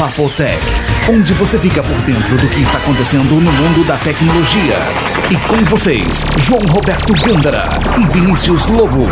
Papotec, onde você fica por dentro do que está acontecendo no mundo da tecnologia. E com vocês, João Roberto Gândara e Vinícius Lobo.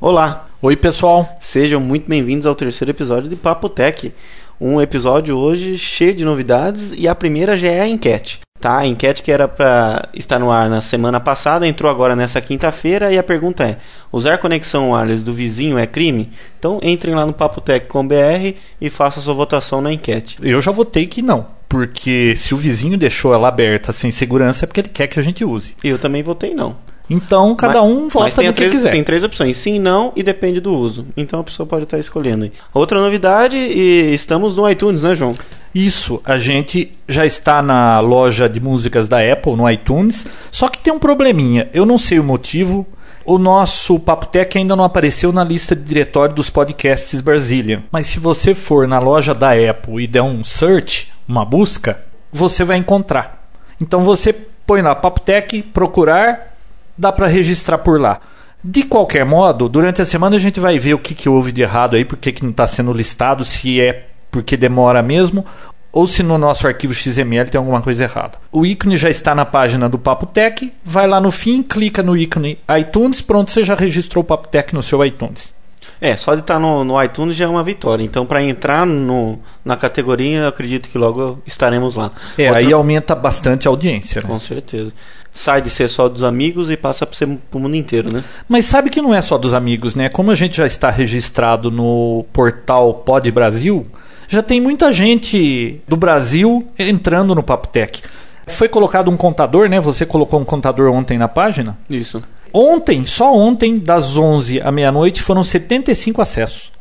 Olá, Oi, pessoal. sejam muito bem-vindos ao terceiro episódio de Papotec. Um episódio hoje cheio de novidades e a primeira já é a enquete. Tá, a enquete que era para estar no ar na semana passada entrou agora nessa quinta-feira e a pergunta é: usar conexão wireless do vizinho é crime? Então entrem lá no papotec.com.br e façam sua votação na enquete. Eu já votei que não, porque se o vizinho deixou ela aberta sem segurança é porque ele quer que a gente use. Eu também votei não. Então, cada Mas- um vota no que três, quiser. Tem três opções: sim, não e depende do uso. Então a pessoa pode estar escolhendo. Outra novidade, e estamos no iTunes, né, João? Isso, a gente já está na loja de músicas da Apple, no iTunes, só que tem um probleminha, eu não sei o motivo. O nosso Papotec ainda não apareceu na lista de diretório dos podcasts Brasília. Mas se você for na loja da Apple e der um search, uma busca, você vai encontrar. Então você põe lá Papotec, procurar, dá para registrar por lá. De qualquer modo, durante a semana a gente vai ver o que, que houve de errado aí, por que não está sendo listado, se é porque demora mesmo, ou se no nosso arquivo XML tem alguma coisa errada. O ícone já está na página do Papo Tech, vai lá no fim, clica no ícone iTunes, pronto, você já registrou o Papo Tech no seu iTunes. É, só de estar no, no iTunes já é uma vitória. Então, para entrar no, na categoria, eu acredito que logo estaremos lá. É, Outra- aí aumenta bastante a audiência. né? Com certeza. Sai de ser só dos amigos e passa para ser pro mundo inteiro, né? Mas sabe que não é só dos amigos, né? Como a gente já está registrado no portal Pod Brasil, já tem muita gente do Brasil entrando no Papo Tech. Foi colocado um contador, né? Você colocou um contador ontem na página. Isso. Ontem, só ontem, das 11 à meia-noite, foram 75 acessos.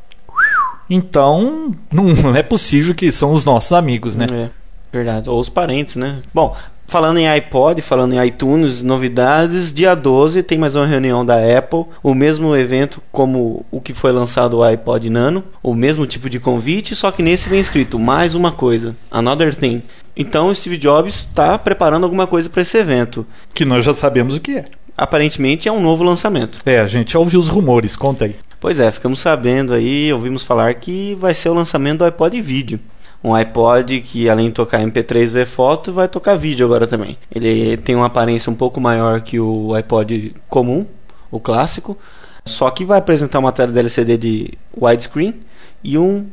Então, não é possível que são os nossos amigos, né? É, verdade. Ou os parentes, né? Bom, falando em iPod, falando em iTunes, novidades, dia 12 tem mais uma reunião da Apple, o mesmo evento como o que foi lançado o iPod Nano, o mesmo tipo de convite, só que nesse vem escrito mais uma coisa, another thing. Então o Steve Jobs está preparando alguma coisa para esse evento. Que nós já sabemos o que é. Aparentemente é um novo lançamento. É, a gente já ouviu os rumores, conta aí. Pois é, ficamos sabendo aí, ouvimos falar que vai ser o lançamento do iPod vídeo. Um iPod que além de tocar MP3 ver foto, vai tocar vídeo agora também. Ele tem uma aparência um pouco maior que o iPod comum, o clássico, só que vai apresentar uma tela de LCD de widescreen e um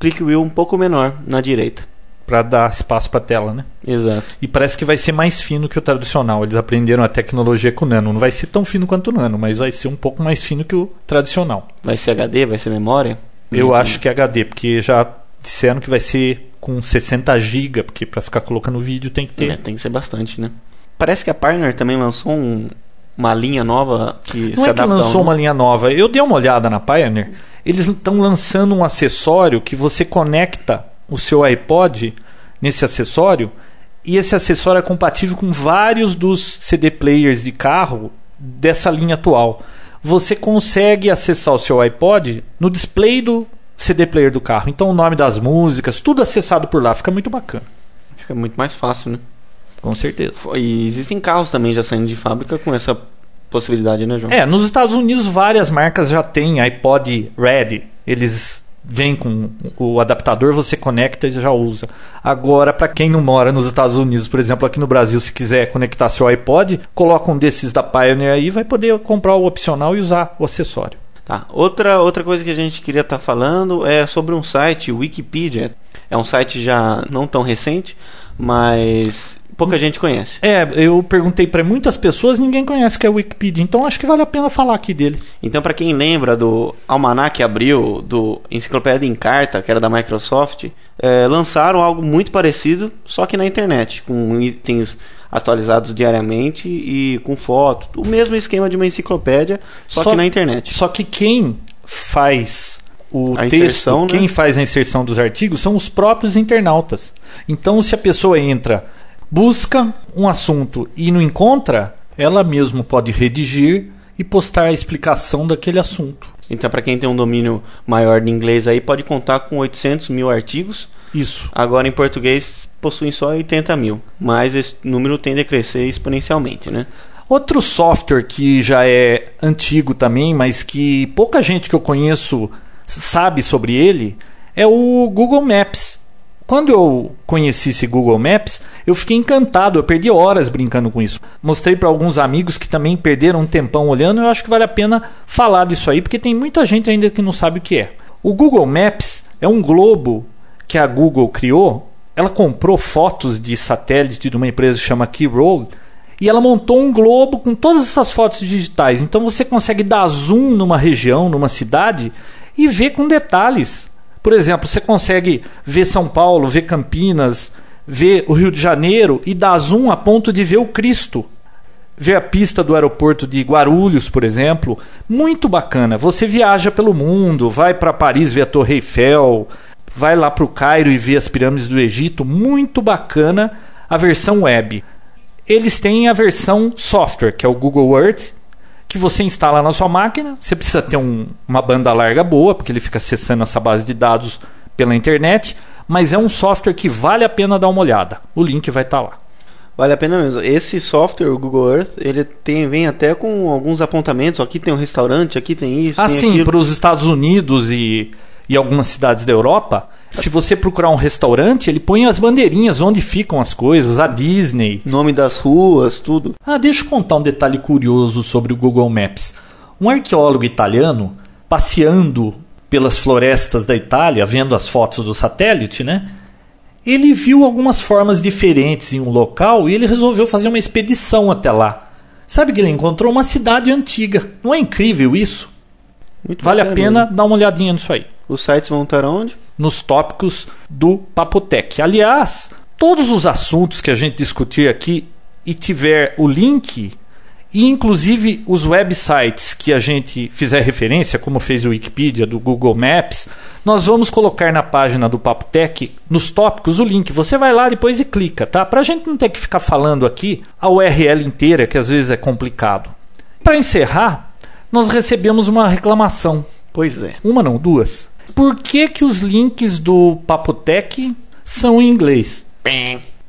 click wheel um pouco menor na direita. Pra dar espaço pra tela, né? Exato. E parece que vai ser mais fino que o tradicional. Eles aprenderam a tecnologia com o Nano. Não vai ser tão fino quanto o Nano, mas vai ser um pouco mais fino que o tradicional. Vai ser HD, vai ser memória? Eu Não acho que é HD, porque já disseram que vai ser com 60 GB, porque pra ficar colocando vídeo tem que ter. É, tem que ser bastante, né? Parece que a Pioneer também lançou um- uma linha nova que Não é que lançou uma linha nova. Eu dei uma olhada na Pioneer. Eles estão lançando um acessório que você conecta o seu iPod nesse acessório e esse acessório é compatível com vários dos CD players de carro dessa linha atual. Você consegue acessar o seu iPod no display do CD player do carro. Então o nome das músicas, tudo acessado por lá, fica muito bacana. Fica muito mais fácil, né? Com certeza. E existem carros também já saindo de fábrica com essa possibilidade, né, João? É, nos Estados Unidos várias marcas já têm iPod Ready. Eles vêm com o adaptador, você conecta e já usa. Agora, para quem não mora nos Estados Unidos, por exemplo, aqui no Brasil, se quiser conectar seu iPod, coloca um desses da Pioneer aí, vai poder comprar o opcional e usar o acessório. Tá. Outra, outra coisa que a gente queria estar falando é sobre um site, Wikipedia. É um site já não tão recente, mas pouca gente conhece. É, eu perguntei para muitas pessoas, ninguém conhece o que é o Wikipedia, então acho que vale a pena falar aqui dele. Então, para quem lembra do Almanac Abril, do Enciclopédia em Carta, que era da Microsoft, é, lançaram algo muito parecido, só que na internet, com itens atualizados diariamente e com foto. O mesmo esquema de uma enciclopédia, só, Só- que na internet. Só que quem faz o A texto, inserção, né? quem faz a inserção dos artigos são os próprios internautas. Então, se a pessoa entra, busca um assunto e não encontra, ela mesmo pode redigir e postar a explicação daquele assunto. Então, para quem tem um domínio maior de inglês aí, pode contar com 800 mil artigos. Isso. Agora, em português, possuem só 80 mil. Mas esse número tende a crescer exponencialmente, né? Outro software que já é antigo também, mas que pouca gente que eu conheço sabe sobre ele é o Google Maps. Quando eu conheci esse Google Maps, eu fiquei encantado, eu perdi horas brincando com isso. Mostrei para alguns amigos que também perderam um tempão olhando, eu acho que vale a pena falar disso aí, porque tem muita gente ainda que não sabe o que é. O Google Maps é um globo que a Google criou. Ela comprou fotos de satélite de uma empresa que chama Keyroll e ela montou um globo com todas essas fotos digitais. Então você consegue dar zoom numa região, numa cidade e ver com detalhes. Por exemplo, você consegue ver São Paulo, ver Campinas, ver o Rio de Janeiro e dar zoom a ponto de ver o Cristo. Ver a pista do aeroporto de Guarulhos, por exemplo. Muito bacana. Você viaja pelo mundo, vai para Paris ver a Torre Eiffel, vai lá para o Cairo e vê as pirâmides do Egito. Muito bacana a versão web. Eles têm a versão software, que é o Google Earth, que você instala na sua máquina. Você precisa ter um, uma banda larga boa, porque ele fica acessando essa base de dados pela internet. Mas é um software que vale a pena dar uma olhada. O link vai estar tá lá. Vale a pena mesmo. Esse software, o Google Earth, ele tem, vem até com alguns apontamentos. Aqui tem um restaurante, aqui tem isso. Ah, tem sim, para os Estados Unidos e e algumas cidades da Europa, se você procurar um restaurante, ele põe as bandeirinhas onde ficam as coisas, a Disney. Nome das ruas, tudo. Ah, deixa eu contar um detalhe curioso sobre o Google Maps. Um arqueólogo italiano, passeando pelas florestas da Itália, vendo as fotos do satélite, né? Ele viu algumas formas diferentes em um local e ele resolveu fazer uma expedição até lá. Sabe que ele encontrou uma cidade antiga. Não é incrível isso? Muito vale a pena mesmo. dar uma olhadinha nisso aí. Os sites vão estar onde? Nos tópicos do Papotec. Aliás, todos os assuntos que a gente discutir aqui e tiver o link, e inclusive os websites que a gente fizer referência, como fez o Wikipedia, do Google Maps, nós vamos colocar na página do Papotec, nos tópicos, o link. Você vai lá depois e clica, tá? Para a gente não ter que ficar falando aqui a URL inteira, que às vezes é complicado. Para encerrar, nós recebemos uma reclamação. Pois é. Uma não, duas. Por que, que os links do Papotec são em inglês?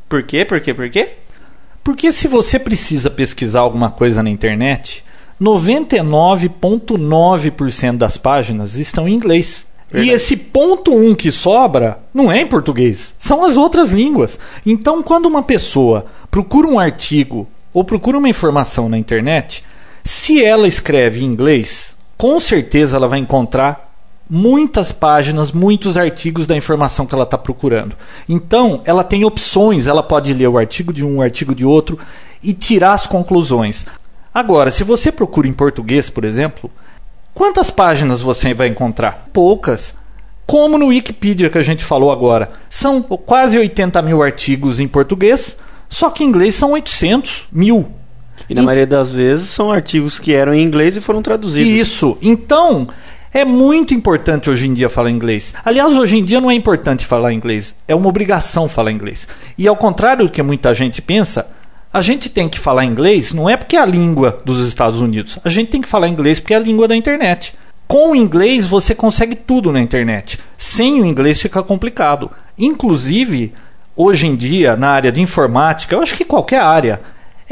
Por quê? Por quê? Por quê? Porque se você precisa pesquisar alguma coisa na internet, 99,9% das páginas estão em inglês. Verdade. E esse ponto 1 um que sobra não é em português, são as outras línguas. Então, quando uma pessoa procura um artigo ou procura uma informação na internet, se ela escreve em inglês, com certeza ela vai encontrar muitas páginas, muitos artigos da informação que ela está procurando. Então, ela tem opções, ela pode ler o artigo de um, o artigo de outro e tirar as conclusões. Agora, se você procura em português, por exemplo, quantas páginas você vai encontrar? Poucas. Como no Wikipedia que a gente falou agora. São quase 80 mil artigos em português, só que em inglês são 800 mil. E na e... maioria das vezes são artigos que eram em inglês e foram traduzidos. Isso. Então, é muito importante hoje em dia falar inglês. Aliás, hoje em dia não é importante falar inglês, é uma obrigação falar inglês. E ao contrário do que muita gente pensa, a gente tem que falar inglês não é porque é a língua dos Estados Unidos. A gente tem que falar inglês porque é a língua da internet. Com o inglês você consegue tudo na internet. Sem o inglês fica complicado. Inclusive, hoje em dia, na área de informática, eu acho que qualquer área,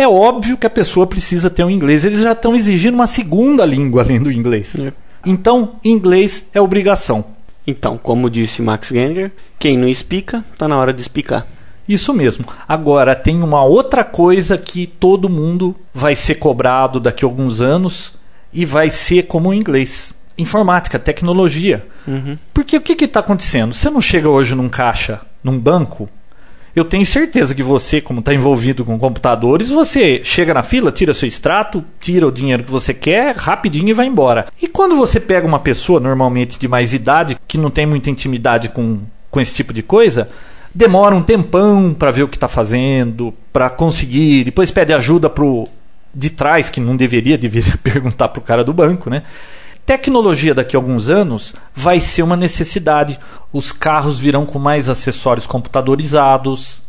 é óbvio que a pessoa precisa ter um inglês. Eles já estão exigindo uma segunda língua além do inglês. É. Então, inglês é obrigação. Então, como disse Max Geringer, quem não explica, está na hora de explicar. Isso mesmo. Agora, tem uma outra coisa que todo mundo vai ser cobrado daqui a alguns anos e vai ser como o inglês. Informática, tecnologia. Uhum. Porque o que está acontecendo? Você não chega hoje num caixa, num banco, eu tenho certeza que você, como está envolvido com computadores, você chega na fila, tira seu extrato, tira o dinheiro que você quer, rapidinho e vai embora. E quando você pega uma pessoa, normalmente de mais idade, que não tem muita intimidade com, com esse tipo de coisa, demora um tempão para ver o que está fazendo, para conseguir, depois pede ajuda pro de trás, que não deveria, deveria perguntar pro cara do banco, né? Tecnologia daqui a alguns anos vai ser uma necessidade. Os carros virão com mais acessórios computadorizados.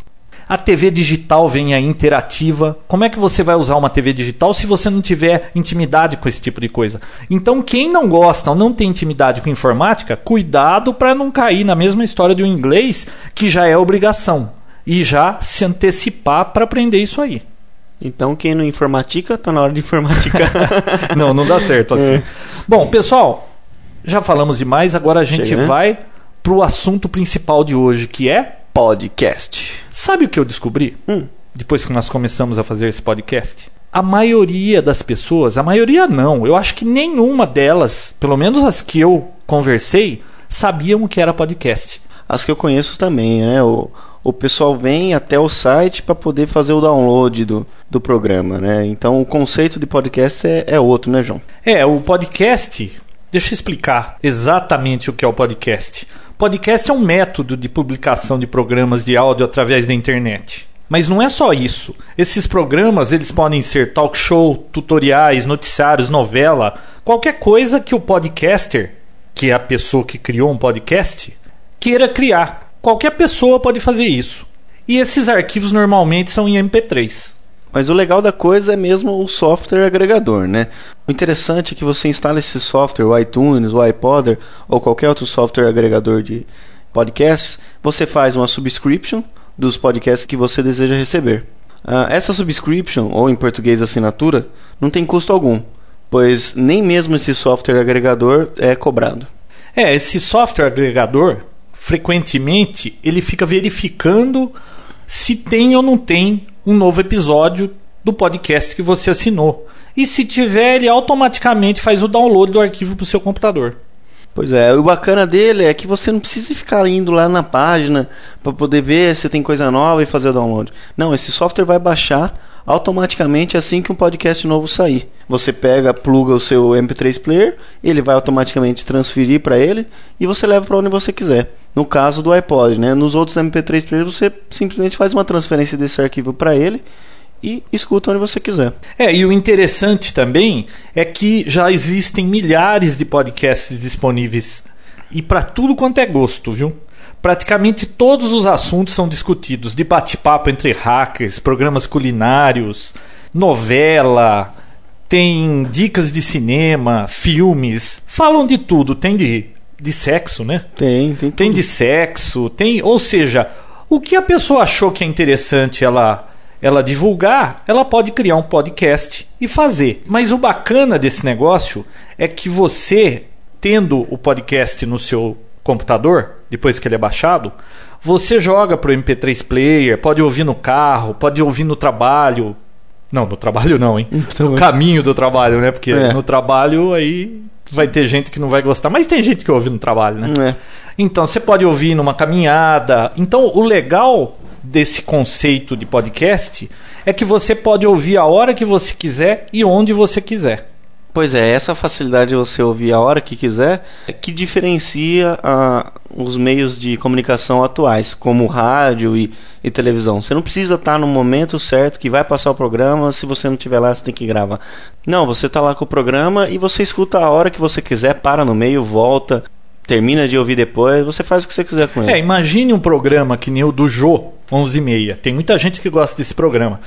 A TV digital vem aí interativa. Como é que você vai usar uma TV digital se você não tiver intimidade com esse tipo de coisa? Então, quem não gosta ou não tem intimidade com informática, cuidado para não cair na mesma história de um inglês que já é obrigação e já se antecipar para aprender isso aí. Então, quem não informatica, tá na hora de informaticar. não, não dá certo assim. É. Bom, pessoal, Já falamos demais, agora a gente Chega, né? vai pro assunto principal de hoje, que é. Podcast. Sabe o que eu descobri? Hum. Depois que nós começamos a fazer esse podcast? A maioria das pessoas, a maioria não, eu acho que nenhuma delas, pelo menos as que eu conversei, sabiam o que era podcast. As que eu conheço também, né? O, o pessoal vem até o site para poder fazer o download do, do programa, né? Então o conceito de podcast é, é outro, né, João? É, o podcast. Deixa eu explicar exatamente o que é o podcast. Podcast é um método de publicação de programas de áudio através da internet. Mas não é só isso. Esses programas eles podem ser talk show, tutoriais, noticiários, novela, qualquer coisa que o podcaster, que é a pessoa que criou um podcast, queira criar. Qualquer pessoa pode fazer isso. E esses arquivos normalmente são em MP3. Mas o legal da coisa é mesmo o software agregador, né? O interessante é que você instala esse software, o iTunes, o iPodder ou qualquer outro software agregador de podcasts, você faz uma subscription dos podcasts que você deseja receber. Ah, essa subscription, ou em português assinatura, não tem custo algum, pois nem mesmo esse software agregador é cobrado. É, esse software agregador, frequentemente, ele fica verificando se tem ou não tem um novo episódio do podcast que você assinou. E se tiver, ele automaticamente faz o download do arquivo para o seu computador. Pois é, o bacana dele é que você não precisa ficar indo lá na página para poder ver se tem coisa nova e fazer o download. Não, esse software vai baixar automaticamente assim que um podcast novo sair. Você pega, pluga o seu MP3 player, ele vai automaticamente transferir para ele e você leva para onde você quiser. No caso do iPod, né? Nos outros MP3 players você simplesmente faz uma transferência desse arquivo para ele e escuta onde você quiser. É, e o interessante também é que já existem milhares de podcasts disponíveis e para tudo quanto é gosto, viu? Praticamente todos os assuntos são discutidos, de bate-papo entre hackers, programas culinários, novela, tem dicas de cinema, filmes, falam de tudo, tem de, de sexo, né? Tem, tem, Tem tudo. de sexo, tem, ou seja, o que a pessoa achou que é interessante ela ela divulgar, ela pode criar um podcast e fazer. Mas o bacana desse negócio é que você tendo o podcast no seu computador, depois que ele é baixado, você joga pro MP3 player, pode ouvir no carro, pode ouvir no trabalho. Não, no trabalho não, hein? No caminho do trabalho, né? Porque É. no trabalho aí vai ter gente que não vai gostar, mas tem gente que ouve no trabalho, né? É. Então, você pode ouvir numa caminhada. Então, o legal desse conceito de podcast é que você pode ouvir a hora que você quiser e onde você quiser. Pois é, essa facilidade de você ouvir a hora que quiser é que diferencia ah, os meios de comunicação atuais, como rádio e, e televisão. Você não precisa estar no momento certo que vai passar o programa, se você não estiver lá, você tem que gravar. Não, você está lá com o programa e você escuta a hora que você quiser, para no meio, volta, termina de ouvir depois, você faz o que você quiser com ele. É, imagine um programa que nem o do Jô, 11 e meia. Tem muita gente que gosta desse programa.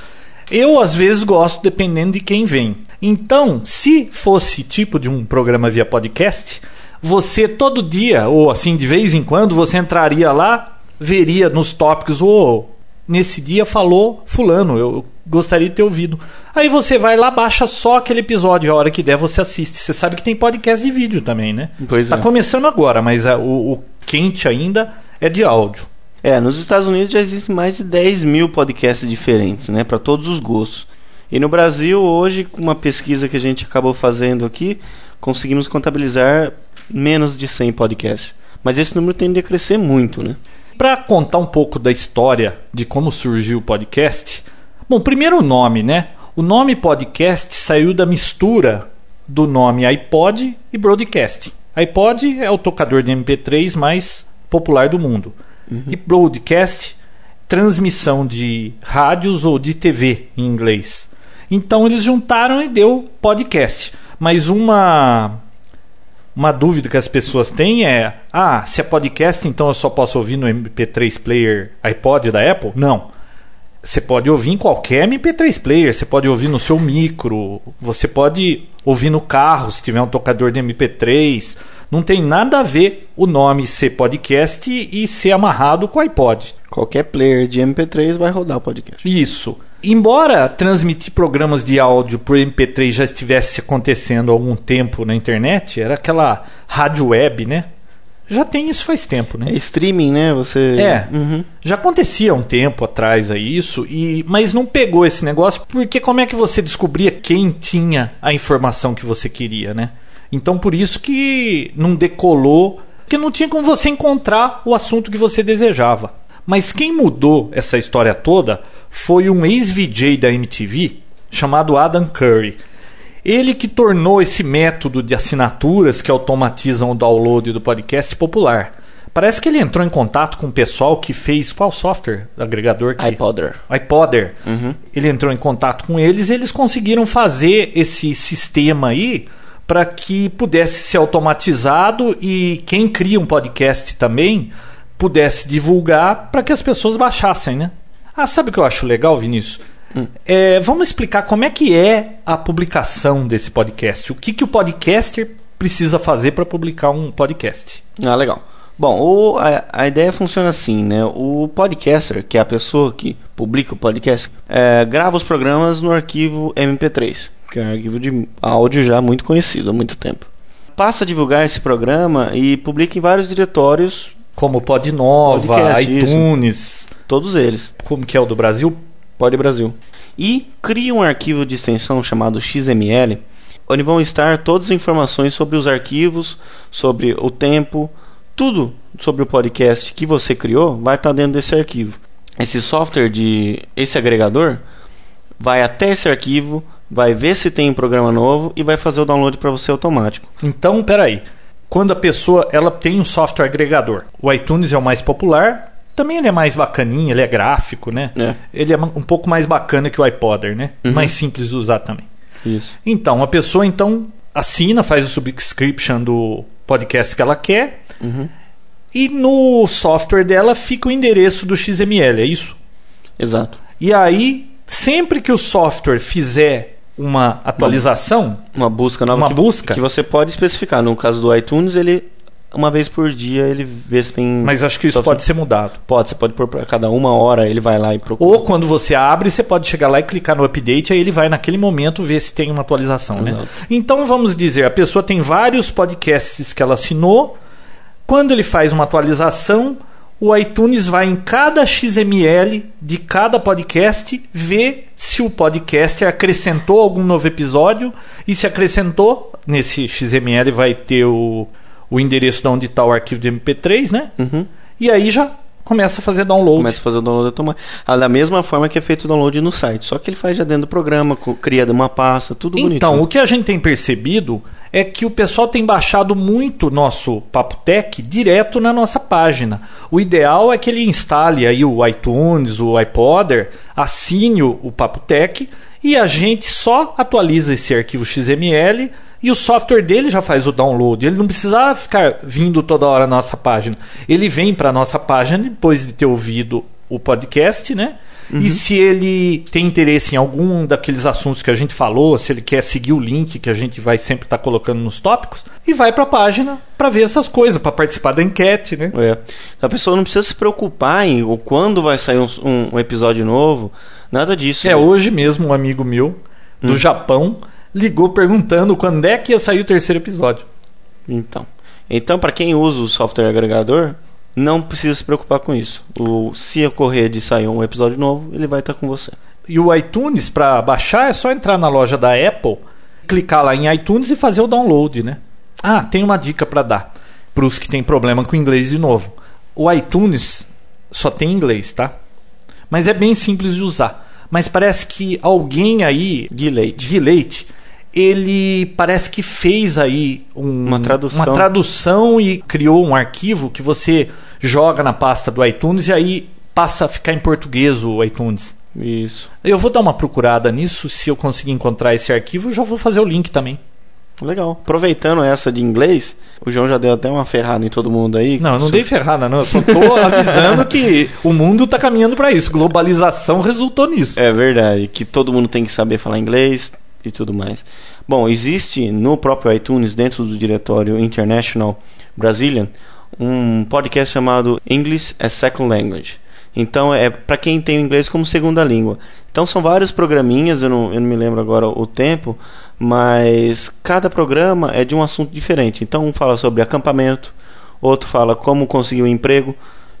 Eu, às vezes, gosto dependendo de quem vem. Então, se fosse tipo de um programa via podcast, você todo dia, ou assim, de vez em quando, você entraria lá, veria nos tópicos, ou nesse dia falou fulano, eu gostaria de ter ouvido. Aí você vai lá, baixa só aquele episódio, a hora que der você assiste. Você sabe que tem podcast de vídeo também, né? Pois tá é. começando agora, mas ah, o, o quente ainda é de áudio. É, nos Estados Unidos já existem mais de 10 mil podcasts diferentes, né, para todos os gostos. E no Brasil, hoje, com uma pesquisa que a gente acabou fazendo aqui, conseguimos contabilizar menos de 100 podcasts. Mas esse número tende a crescer muito, né? Para contar um pouco da história de como surgiu o podcast, bom, primeiro o nome, né? O nome podcast saiu da mistura do nome iPod e broadcast. iPod é o tocador de MP3 mais popular do mundo. E broadcast, transmissão de rádios ou de TV em inglês. Então eles juntaram e deu podcast. Mas uma uma dúvida que as pessoas têm é: ah, se é podcast, então eu só posso ouvir no MP3 player iPod da Apple? Não. Você pode ouvir em qualquer MP3 player, você pode ouvir no seu micro, você pode ouvir no carro se tiver um tocador de MP3. Não tem nada a ver o nome ser podcast e ser amarrado com o iPod. Qualquer player de MP3 vai rodar o podcast. Isso. Embora transmitir programas de áudio por MP3 já estivesse acontecendo há algum tempo na internet, era aquela rádio web, né? Já tem isso faz tempo, né? É streaming, né? Você. É. Uhum. Já acontecia um tempo atrás aí isso, e mas não pegou esse negócio, porque como é que você descobria quem tinha a informação que você queria, né? Então por isso que não decolou, porque não tinha como você encontrar o assunto que você desejava. Mas quem mudou essa história toda foi um ex-VJ da MTV chamado Adam Curry. Ele que tornou esse método de assinaturas que automatizam o download do podcast popular. Parece que ele entrou em contato com o pessoal que fez qual software agregador que iPodder. iPodder. Uhum. Ele entrou em contato com eles, e eles conseguiram fazer esse sistema aí para que pudesse ser automatizado e quem cria um podcast também pudesse divulgar para que as pessoas baixassem, né? Ah, sabe o que eu acho legal, Vinícius? É, vamos explicar como é que é a publicação desse podcast. O que, que o podcaster precisa fazer para publicar um podcast? Ah, legal. Bom, o- a, a ideia funciona assim, né? O podcaster, que é a pessoa que publica o podcast, é, grava os programas no arquivo MP3, que é um arquivo de áudio já muito conhecido há muito tempo. Passa a divulgar esse programa e publica em vários diretórios, Como Podcast, isso. iTunes, todos eles, como que é o do Brasil? Pod Brasil. E cria um arquivo de extensão chamado XML, onde vão estar todas as informações sobre os arquivos, sobre o tempo, tudo sobre o podcast que você criou vai estar dentro desse arquivo. Esse software de esse agregador vai até esse arquivo, vai ver se tem um programa novo e vai fazer o download para você automático. Então, peraí. Quando a pessoa ela tem um software agregador, o iTunes é o mais popular, também ele é mais bacaninho, ele é gráfico, né? É. Ele é um pouco mais bacana que o iPodder, né? Uhum. Mais simples de usar também. Isso. Então, a pessoa então assina, faz o subscription do podcast que ela quer Uhum. e no software dela fica o endereço do XML, é isso? Exato. E aí, sempre que o software fizer uma atualização, Uma busca nova Uma que, busca? que você pode especificar. No caso do iTunes, ele uma vez por dia ele vê se tem mas acho que isso pode ser mudado. Pode, você pode pôr para cada uma hora, ele vai lá e procura. Ou quando você abre, você pode chegar lá e clicar no update, aí ele vai naquele momento ver se tem uma atualização, né? Então vamos dizer, a pessoa tem vários podcasts que ela assinou. Quando ele faz uma atualização, o iTunes vai em cada XML de cada podcast ver se o podcaster acrescentou algum novo episódio e se acrescentou, nesse XML vai ter o, o endereço de onde está o arquivo de MP3, né? Uhum. E aí já começa a fazer download. Começa a fazer o download automático. Ah, da mesma forma que é feito o download no site. Só que ele faz já dentro do programa, cria uma pasta, tudo bonito. Então, o que a gente tem percebido é que o pessoal tem baixado muito nosso Papo Tech direto na nossa página. O ideal é que ele instale aí o iTunes, o iPodder, assine o Papo Tech e a gente só atualiza esse arquivo XML e o software dele já faz o download. Ele não precisa ficar vindo toda hora na nossa página. Ele vem para a nossa página depois de ter ouvido o podcast, né? E se ele tem interesse em algum daqueles assuntos que a gente falou, se ele quer seguir o link que a gente vai sempre estar colocando nos tópicos, e vai para a página para ver essas coisas, para participar da enquete, né? É. A pessoa não precisa se preocupar em o quando vai sair um, um- episódio novo. Nada disso. É, hoje mesmo um amigo meu do Japão ligou perguntando quando é que ia sair o terceiro episódio. Então, então para quem usa o software agregador, não precisa se preocupar com isso. O, se ocorrer de sair um episódio novo, ele vai estar com você. E o iTunes, para baixar, é só entrar na loja da Apple, clicar lá em iTunes e fazer o download, né? Ah, tem uma dica para dar para os que têm problema com inglês de novo. O iTunes só tem inglês, tá? Mas é bem simples de usar. Mas parece que alguém aí, Gui Leite. Gui Leite, ele parece que fez aí um- Uma tradução. uma tradução e criou um arquivo que você joga na pasta do iTunes e aí passa a ficar em português o iTunes. Isso. Eu vou dar uma procurada nisso. Se eu conseguir encontrar esse arquivo, eu já vou fazer o link também. Legal. Aproveitando essa de inglês, o João já deu até uma ferrada em todo mundo aí. Não, eu não dei ferrada, não. Eu só tô avisando que o mundo tá caminhando para isso. Globalização resultou nisso. É verdade, que todo mundo tem que saber falar inglês e tudo mais. Bom, existe no próprio iTunes, dentro do diretório International Brazilian, um podcast chamado English as Second Language. Então é para quem tem o inglês como segunda língua. Então são vários programinhas, eu não, eu não me lembro agora o tempo, mas cada programa é de um assunto diferente. Então um fala sobre acampamento, outro fala como conseguir um emprego,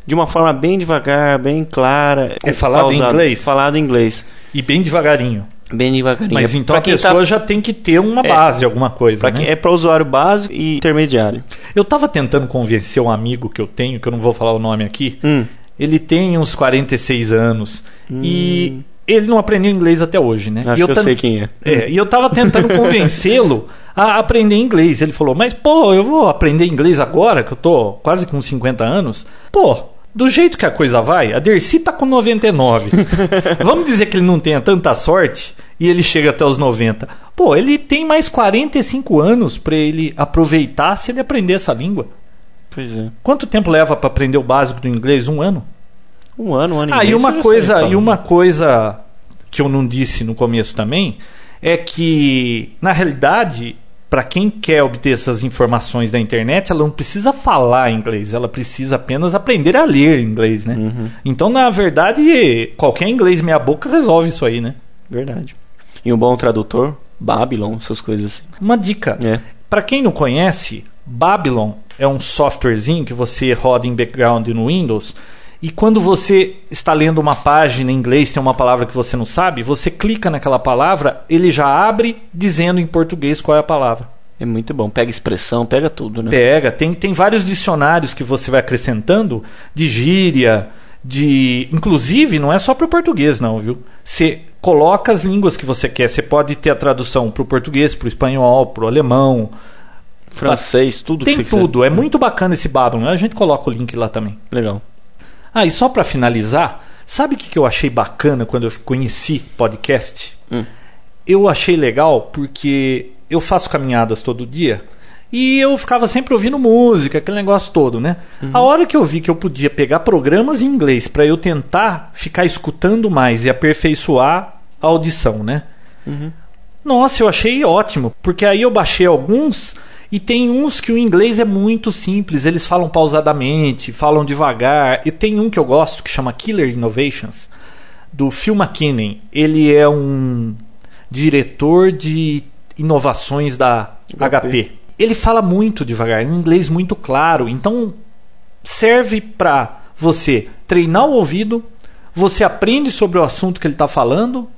de uma forma bem devagar, bem clara. É falado em inglês? Falado em inglês. E bem devagarinho. Bem devagarinho. Mas então a pessoa tá... já tem que ter uma base, é, alguma coisa. Pra né? É para usuário básico e intermediário. Eu estava tentando convencer um amigo que eu tenho, que eu não vou falar o nome aqui. Hum. Ele tem uns 46 anos. Hum. E ele não aprendeu inglês até hoje, né? Acho e eu que eu sei quem é. é. E eu tava tentando convencê-lo a aprender inglês. Ele falou, mas pô, eu vou aprender inglês agora, que eu tô quase com 50 anos. Pô, do jeito que a coisa vai, a Dercy tá com 99. Vamos dizer que ele não tenha tanta sorte e ele chega até os 90. Pô, ele tem mais 45 anos para ele aproveitar se ele aprender essa língua. Pois é. Quanto tempo leva para aprender o básico do inglês? Um ano? Um ano, um ano ah, e uma coisa, e uma coisa que eu não disse no começo também é que na realidade para quem quer obter essas informações da internet, ela não precisa falar inglês, ela precisa apenas aprender a ler inglês, né? Uhum. Então, na verdade, qualquer inglês meia boca resolve isso aí, né? Verdade. E um bom tradutor, Babylon, essas coisas assim. Uma dica. É. Para quem não conhece, Babylon é um softwarezinho que você roda em background no Windows e quando você está lendo uma página em inglês, tem uma palavra que você não sabe, você clica naquela palavra, ele já abre dizendo em português qual é a palavra. É muito bom. Pega expressão, pega tudo, né? Pega. Tem, tem vários dicionários que você vai acrescentando de gíria, de. Inclusive, não é só para o português, não, viu? Você coloca as línguas que você quer. Você pode ter a tradução para o português, para o espanhol, para o alemão. Francês, tudo Tem que você tudo. Quiser. É muito bacana esse Babylon. A gente coloca o link lá também. Legal. Ah, e só para finalizar, sabe o que, que eu achei bacana quando eu conheci podcast? Hum. Eu achei legal porque eu faço caminhadas todo dia e eu ficava sempre ouvindo música, aquele negócio todo, né? Uhum. A hora que eu vi que eu podia pegar programas em inglês para eu tentar ficar escutando mais e aperfeiçoar a audição, né? Uhum. Nossa, eu achei ótimo, porque aí eu baixei alguns e tem uns que o inglês é muito simples, eles falam pausadamente, falam devagar. E tem um que eu gosto que chama Killer Innovations, do Phil McKinney. Ele é um diretor de inovações da HP. HP. Ele fala muito devagar, em inglês muito claro. Então serve para você treinar o ouvido, você aprende sobre o assunto que ele está falando.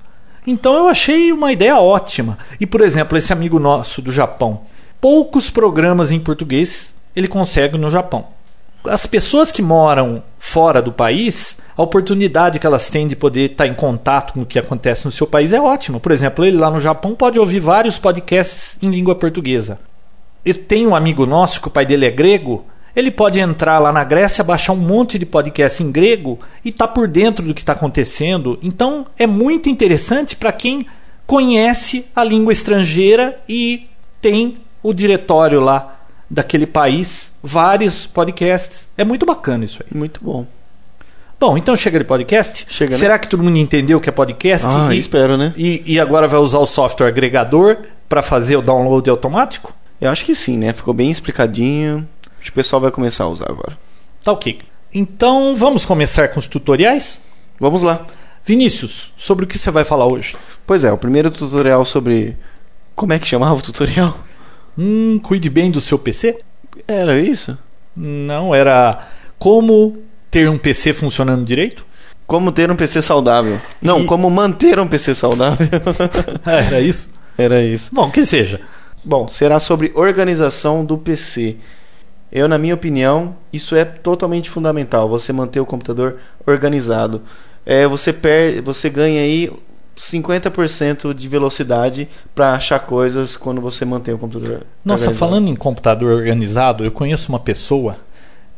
Então eu achei uma ideia ótima. E por exemplo, esse amigo nosso do Japão, poucos programas em português ele consegue no Japão. As pessoas que moram fora do país, a oportunidade que elas têm de poder estar em contato com o que acontece no seu país é ótima. Por exemplo, ele lá no Japão pode ouvir vários podcasts em língua portuguesa. Eu tenho um amigo nosso que o pai dele é grego, ele pode entrar lá na Grécia, baixar um monte de podcast em grego e tá por dentro do que está acontecendo. Então é muito interessante para quem conhece a língua estrangeira e tem o diretório lá daquele país, vários podcasts. É muito bacana isso aí. Muito bom. Bom, então chega de podcast. Chega, Será né? que todo mundo entendeu o que é podcast? Ah, e, espero, né? E, e agora vai usar o software agregador para fazer o download automático? Eu acho que sim, né? Ficou bem explicadinho. Acho que o pessoal vai começar a usar agora. Tá ok. Então vamos começar com os tutoriais? Vamos lá. Vinícius, sobre o que você vai falar hoje? Pois é, o primeiro tutorial sobre. Como é que chamava o tutorial? Hum, cuide bem do seu PC? Era isso? Não, era como ter um PC funcionando direito? Como ter um PC saudável. Não, e... como manter um PC saudável. Ah, era isso? Era isso. Bom, que seja. Bom, será sobre organização do PC. Eu, na minha opinião, isso é totalmente fundamental. Você manter o computador organizado. É, você, per você ganha aí 50% de velocidade para achar coisas quando você mantém o computador. Nossa, organizado. falando em computador organizado, eu conheço uma pessoa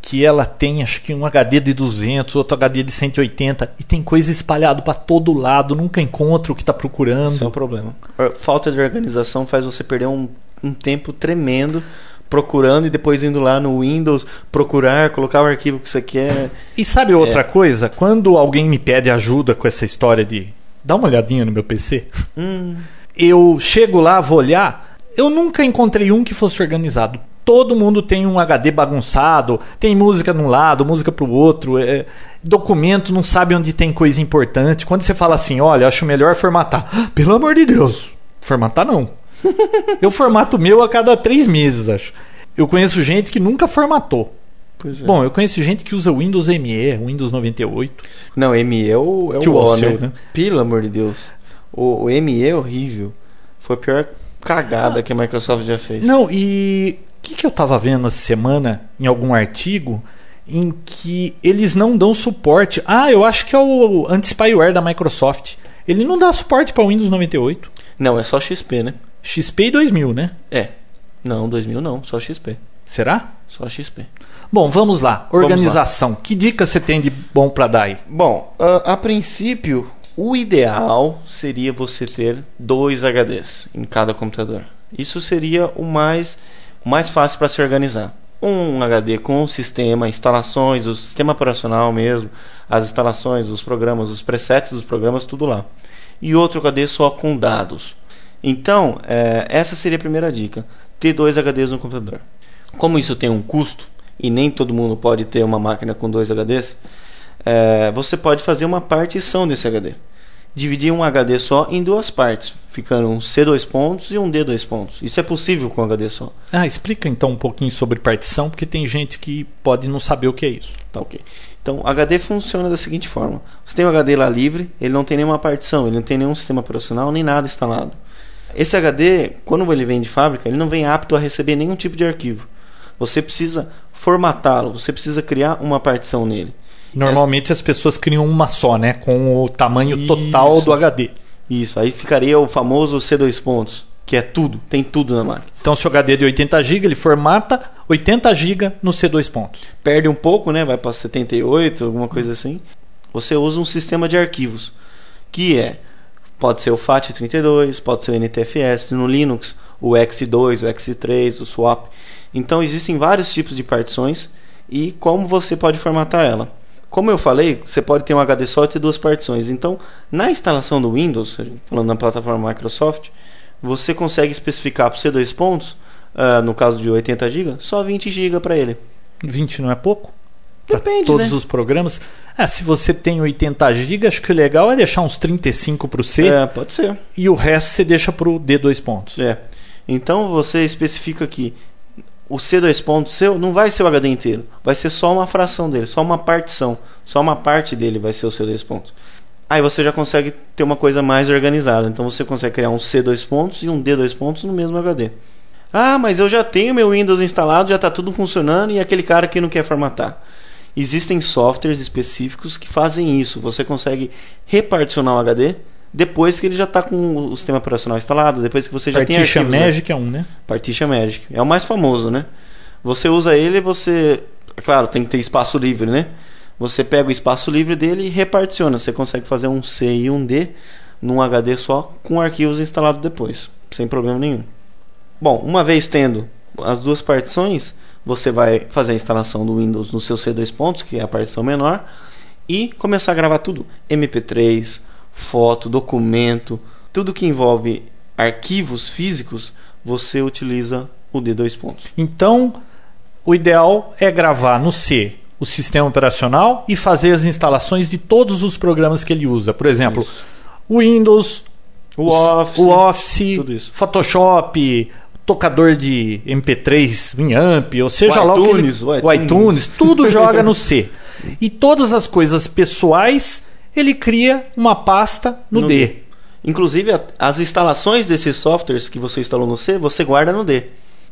que ela tem acho que um HD de 200, outro HD de 180 e tem coisa espalhado para todo lado, nunca encontra o que está procurando. Isso é um problema. Falta de organização faz você perder um, um tempo tremendo procurando e depois indo lá no Windows procurar, colocar o arquivo que você quer. E sabe outra é. coisa? Quando alguém me pede ajuda com essa história de dá uma olhadinha no meu PC. Hum. Eu chego lá, vou olhar. Eu nunca encontrei um que fosse organizado. todo mundo tem um HD bagunçado, tem música num lado, música pro outro, é, documento não sabe onde tem coisa importante. Quando você fala assim, olha, acho melhor formatar. Pelo amor de Deus, formatar não. Eu formato o meu a cada três meses, acho. Eu conheço gente que nunca formatou. Pois é. Bom, eu conheço gente que usa Windows ME, Windows 98. Não, ME é o, é Que o o né? né? Pelo amor de Deus. O, o ME é horrível. Foi a pior cagada que a Microsoft já fez. Não, e o que, que eu tava vendo essa semana em algum artigo em que eles não dão suporte. Ah, eu acho que é o anti-spyware da Microsoft. Ele não dá suporte para Windows 98. Não, é só XP, né? XP e 2000, né? É. Não, 2000 não, só XP. Será? Só XP. Bom, vamos lá. Organização. Que dica você tem de bom para dar aí? Bom, a, a princípio, o ideal seria você ter dois HDs em cada computador. Isso seria o mais, o mais fácil para se organizar. Um HD com o sistema, instalações, o sistema operacional mesmo, as instalações, os programas, os presets dos programas, tudo lá. E outro HD só com dados. Então, eh, essa seria a primeira dica: ter dois HDs no computador. Como isso tem um custo e nem todo mundo pode ter uma máquina com dois HDs, é, você pode fazer uma partição desse HD. Dividir um HD só em duas partes, ficando um C2 pontos e um D2 pontos. Isso é possível com um HD só. Ah, explica então um pouquinho sobre partição, porque tem gente que pode não saber o que é isso. Tá ok. Então, HD funciona da seguinte forma: você tem um HD lá livre, ele não tem nenhuma partição, ele não tem nenhum sistema operacional nem nada instalado. Esse HD, quando ele vem de fábrica, ele não vem apto a receber nenhum tipo de arquivo. Você precisa formatá-lo, você precisa criar uma partição nele. Normalmente as pessoas criam uma só, né? Com o tamanho total Isso. do HD. Isso, aí ficaria o famoso C2 pontos, que é tudo, tem tudo na máquina. Então, se o HD é de 80 GB, ele formata 80 GB no C2 pontos. Perde um pouco, né? Vai para 78, alguma coisa assim. Você usa um sistema de arquivos, que é pode ser o FAT32, pode ser o NTFS, no Linux o X2, o X3, o swap. Então existem vários tipos de partições e como você pode formatar ela. Como eu falei, você pode ter um HD só e ter duas partições. Então, na instalação do Windows, falando na plataforma Microsoft, você consegue especificar para o C2 pontos, ah, no caso de 80 GB, só 20 GB para ele. 20 não é pouco? Depende, todos né? os programas. Ah, se você tem 80 GB, acho que o legal é deixar uns 35 para o C É, pode ser. e o resto você deixa para o D2 pontos. É. Então você especifica que o C2 pontos seu não vai ser o HD inteiro, vai ser só uma fração dele, só uma partição, só uma parte dele vai ser o C2 pontos. Aí você já consegue ter uma coisa mais organizada. Então você consegue criar um C2 pontos e um D2 pontos no mesmo HD. Ah, mas eu já tenho meu Windows instalado, já está tudo funcionando e aquele cara que não quer formatar. Existem softwares específicos que fazem isso. Você consegue reparticionar o HD depois que ele já está com o sistema operacional instalado, depois que você já tem Partition né? Magic é um, né? Partition Magic. É o mais famoso, né? Você usa ele e você. Claro, tem que ter espaço livre, né? Você pega o espaço livre dele e reparticiona. Você consegue fazer um C e um D num HD só com arquivos instalados depois, sem problema nenhum. Bom, uma vez tendo as duas partições, você vai fazer a instalação do Windows no seu C2 pontos, que é a partição menor, e começar a gravar tudo: MP3, foto, documento, tudo que envolve arquivos físicos, você utiliza o D2 pontos. Então, o ideal é gravar no C o sistema operacional e fazer as instalações de todos os programas que ele usa. Por exemplo, Isso. o Windows, O Office, o Office. Photoshop, tocador de MP3, Winamp, ou seja O lá o que ele- iTunes, o o iTunes. iTunes, tudo joga no C. E todas as coisas pessoais, ele cria uma pasta no, No D. D. Inclusive, as instalações desses softwares que você instalou no C, você guarda no D.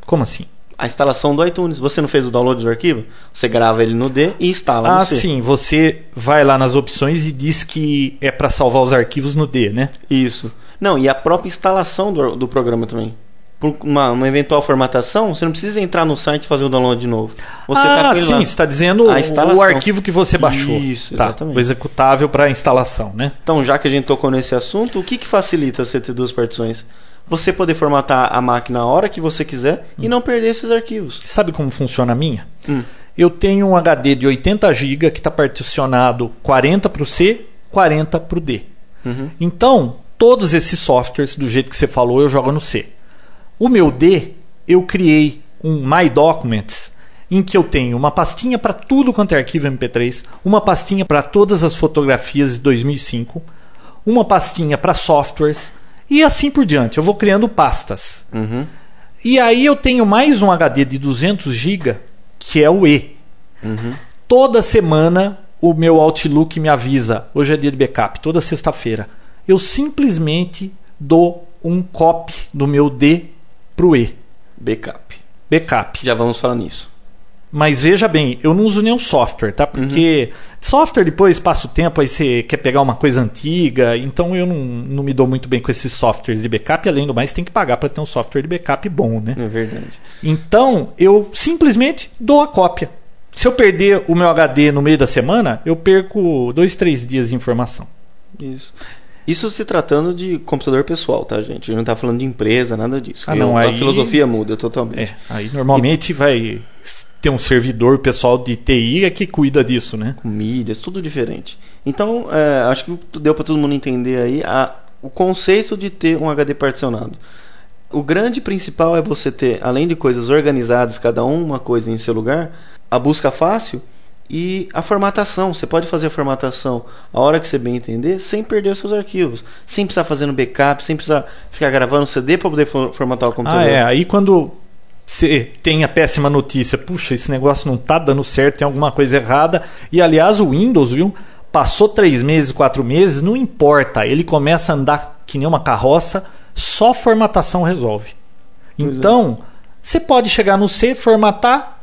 Como assim? A instalação do iTunes. Você não fez o download do arquivo? Você grava ele no D e instala no Ah, C. sim, você vai lá nas opções e diz que é para salvar os arquivos no D, né? Isso. Não, e a própria instalação do, do programa também. Por uma, uma eventual formatação, você não precisa entrar no site e fazer o download de novo. Você ah, tá com ele sim, lá. você está dizendo o, arquivo que você baixou. Isso, tá, exatamente. o executável para instalação, né? Então, já que a gente tocou nesse assunto, o que, que facilita você ter duas partições? Você poder formatar a máquina a hora que você quiser e não perder esses arquivos. Sabe como funciona a minha? Hum. Eu tenho um HD de 80 GB que está particionado 40 para o C, 40 para o D. Uhum. Então, todos esses softwares, do jeito que você falou, eu jogo no C. O meu D, eu criei um My Documents em que eu tenho uma pastinha para tudo quanto é arquivo MP3, uma pastinha para todas as fotografias de 2005, uma pastinha para softwares e assim por diante. Eu vou criando pastas. Uhum. E aí eu tenho mais um HD de 200 GB, que é o E. Uhum. Toda semana o meu Outlook me avisa, hoje é dia de backup, toda sexta-feira. Eu simplesmente dou um copy do meu D pro E. Backup. Backup. Já vamos falar nisso. Mas veja bem, eu não uso nenhum software, tá? Porque software depois passa o tempo, aí você quer pegar uma coisa antiga, então eu não, não me dou muito bem com esses softwares de backup, além do mais tem que pagar para ter um software de backup bom, né? É verdade. Então eu simplesmente dou a cópia. Se eu perder o meu HD no meio da semana, eu perco dois, três dias de informação. Isso. Isso se tratando de computador pessoal, tá, gente? A gente não tá falando de empresa, nada disso. Ah, não, a aí- filosofia muda totalmente. É, aí normalmente vai ter um servidor pessoal de TI é que cuida disso, né? com mídias, tudo diferente. Então, é, acho que deu para todo mundo entender aí a- o conceito de ter um HD particionado. O grande principal é você ter, além de coisas organizadas, cada um uma coisa em seu lugar, a busca fácil e a formatação. Você pode fazer a formatação a hora que você bem entender, sem perder os seus arquivos, sem precisar fazer no backup, sem precisar ficar gravando CD para poder for- formatar o computador. Ah, é. Aí quando você tem a péssima notícia, puxa, esse negócio não tá dando certo, tem alguma coisa errada. E aliás, o Windows, viu? Passou três meses, quatro meses, não importa. Ele começa a andar que nem uma carroça, só formatação resolve. é. Então, você pode chegar no C, formatar,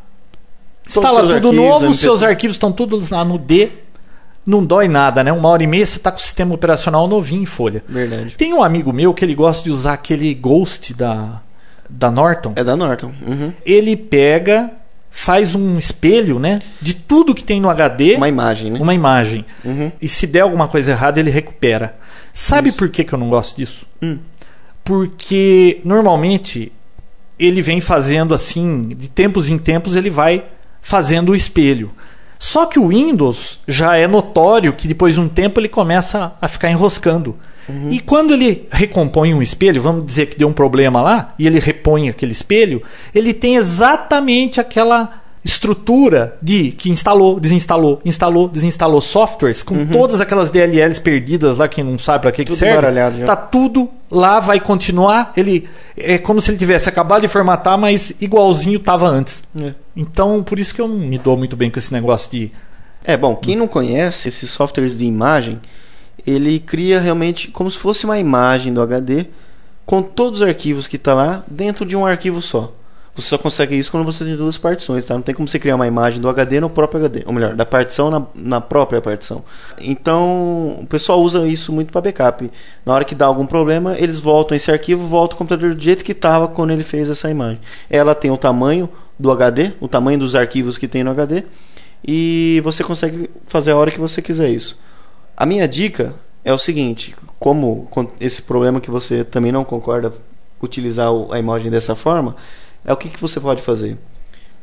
instala tudo arquivos, novo, MP3. seus arquivos estão todos lá no D. Não dói nada, né? Uma hora e meia você está com o sistema operacional novinho em folha. Verdade. Tem um amigo meu que ele gosta de usar aquele Ghost da, da Norton. É da Norton. Uhum. Ele pega, faz um espelho, né? De tudo que tem no HD, Uma imagem, né? uma imagem. Uhum. E se der alguma coisa errada, ele recupera. Sabe por que, que eu não gosto disso? Hum. Porque normalmente ele vem fazendo assim, de tempos em tempos ele vai fazendo o espelho. Só que o Windows já é notório que depois de um tempo ele começa a ficar enroscando. E quando ele recompõe um espelho, vamos dizer que deu um problema lá, e ele repõe aquele espelho, ele tem exatamente aquela estrutura de que instalou, desinstalou, instalou, desinstalou softwares com todas aquelas DLLs perdidas lá que não sabe para que, que serve. Tá tudo lá, vai continuar. Ele é como se ele tivesse acabado de formatar, mas igualzinho estava antes. É. Então, por isso que eu não me dou muito bem com esse negócio de É, bom, quem não conhece esses softwares de imagem, ele cria realmente como se fosse uma imagem do HD com todos os arquivos que está lá dentro de um arquivo só. Você só consegue isso quando você tem duas partições, tá? Não tem como você criar uma imagem do HD no próprio HD, ou melhor, da partição na, na própria partição. Então, o pessoal usa isso muito para backup. Na hora que dá algum problema, eles voltam esse arquivo, voltam o computador do jeito que estava quando ele fez essa imagem. Ela tem o tamanho do HD, o tamanho dos arquivos que tem no HD, e você consegue fazer a hora que você quiser isso. A minha dica é o seguinte: como com esse problema que você também não concorda utilizar a imagem dessa forma, é o que, que você pode fazer.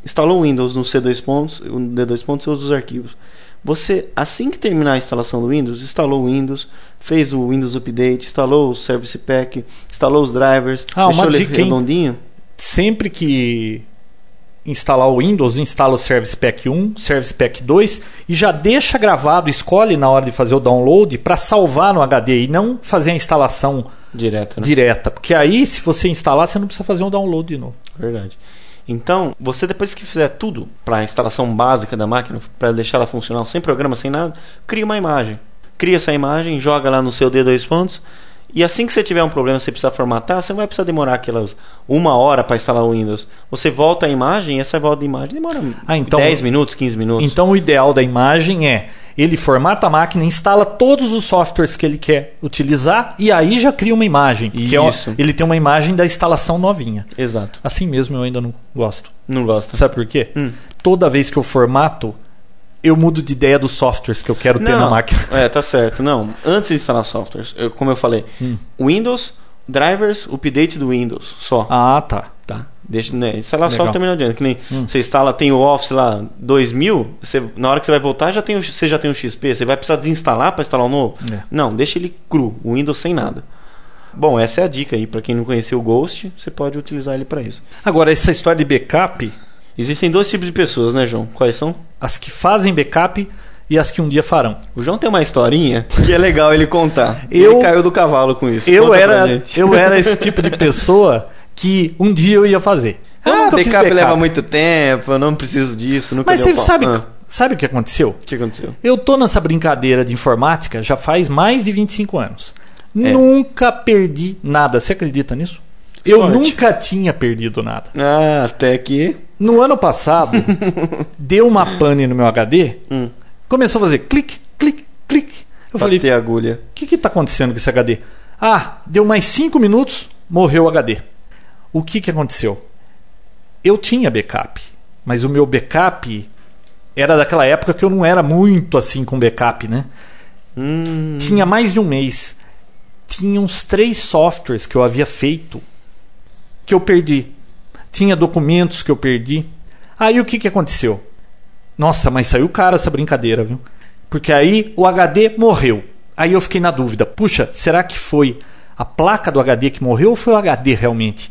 Instalou o Windows no C2 pontos, no D2 pontos, você usa os arquivos. Você, assim que terminar a instalação do Windows, instalou o Windows, fez o Windows Update, instalou o Service Pack, instalou os drivers, Ah, uma deixou ele dica, hein? redondinho. sempre que instalar o Windows, instala o Service Pack 1, Service Pack 2 e já deixa gravado, escolhe na hora de fazer o download para salvar no HD e não fazer a instalação Direto, né? direta, porque aí se você instalar você não precisa fazer um download de novo. Verdade. Então, você depois que fizer tudo para a instalação básica da máquina, para deixar ela funcionar sem programa, sem nada, cria uma imagem. Cria essa imagem, joga lá no seu D2 pontos. E assim que você tiver um problema, você precisar formatar, você não vai precisar demorar aquelas uma hora para instalar o Windows. Você volta a imagem e essa volta de imagem demora Ah, então- 10 minutos, 15 minutos. Então o ideal da imagem é ele formata a máquina, instala todos os softwares que ele quer utilizar e aí já cria uma imagem. Que é Isso. ele tem uma imagem da instalação novinha. Exato. Assim mesmo eu ainda não gosto. Não gosta. Sabe por quê? Hum. Toda vez que eu formato, eu mudo de ideia dos softwares que eu quero ter na máquina. É, tá certo. Não, antes de instalar softwares, eu- como eu falei, Hum. Windows, drivers, update do Windows, só. Ah, tá. Tá. Deixa, né, instalar Legal. software não adianta. Que nem Hum. você instala, tem o Office lá 2000, você, na hora que você vai voltar já tem o, você já tem o XP, você vai precisar desinstalar para instalar o novo? É. Não, deixa ele cru, o Windows sem nada. Bom, essa é a dica aí. Para quem não conheceu o Ghost, você pode utilizar ele para isso. Agora, essa história de backup, Existem dois tipos de pessoas, né, João? Quais são? as que fazem backup e as que um dia farão. O João tem uma historinha que é legal ele contar. Eu- Ele caiu do cavalo com isso. Eu Conta era, eu era esse tipo de pessoa que um dia eu ia fazer. Eu ah, nunca backup, backup. leva muito tempo, eu não preciso disso, nunca Mas você sabe, Ah, sabe o que aconteceu? o que aconteceu? Eu tô nessa brincadeira de informática já faz mais de 25 anos. É. Nunca perdi nada. Você acredita nisso? Eu Sorte. nunca tinha perdido nada. Ah, até que... No ano passado, deu uma pane no meu HD, Hum. começou a fazer clique, clique, clique. Eu falei, Bater a agulha. o que está acontecendo com esse HD? Ah, deu mais 5 minutos, morreu o HD. O que, que aconteceu? Eu tinha backup, mas o meu backup era daquela época que eu não era muito assim com backup, né? Hum, Tinha mais de um mês. Tinha uns três softwares que eu havia feito que eu perdi. Tinha documentos que eu perdi. Aí o que, que aconteceu? Nossa, mas saiu caro essa brincadeira, viu? Porque aí o HD morreu. Aí eu fiquei na dúvida: puxa, será que foi a placa do HD que morreu ou foi o HD realmente?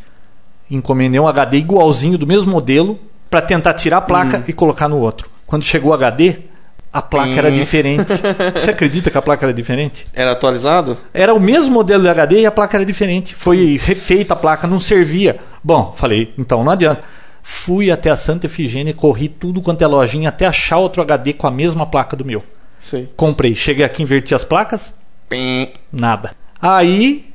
Encomendei um HD igualzinho do mesmo modelo para tentar tirar a placa e colocar no outro. Quando chegou o HD, a placa era Hum. diferente. Você acredita que a placa era diferente? Era atualizado? Era o mesmo modelo de HD e a placa era diferente. Foi refeita a placa, não servia. Bom, falei, então não adianta. Fui até a Santa Efigênia, corri tudo quanto é lojinha até achar outro HD com a mesma placa do meu. Sei. Comprei, cheguei aqui, inverti as placas, Pim. nada. Aí,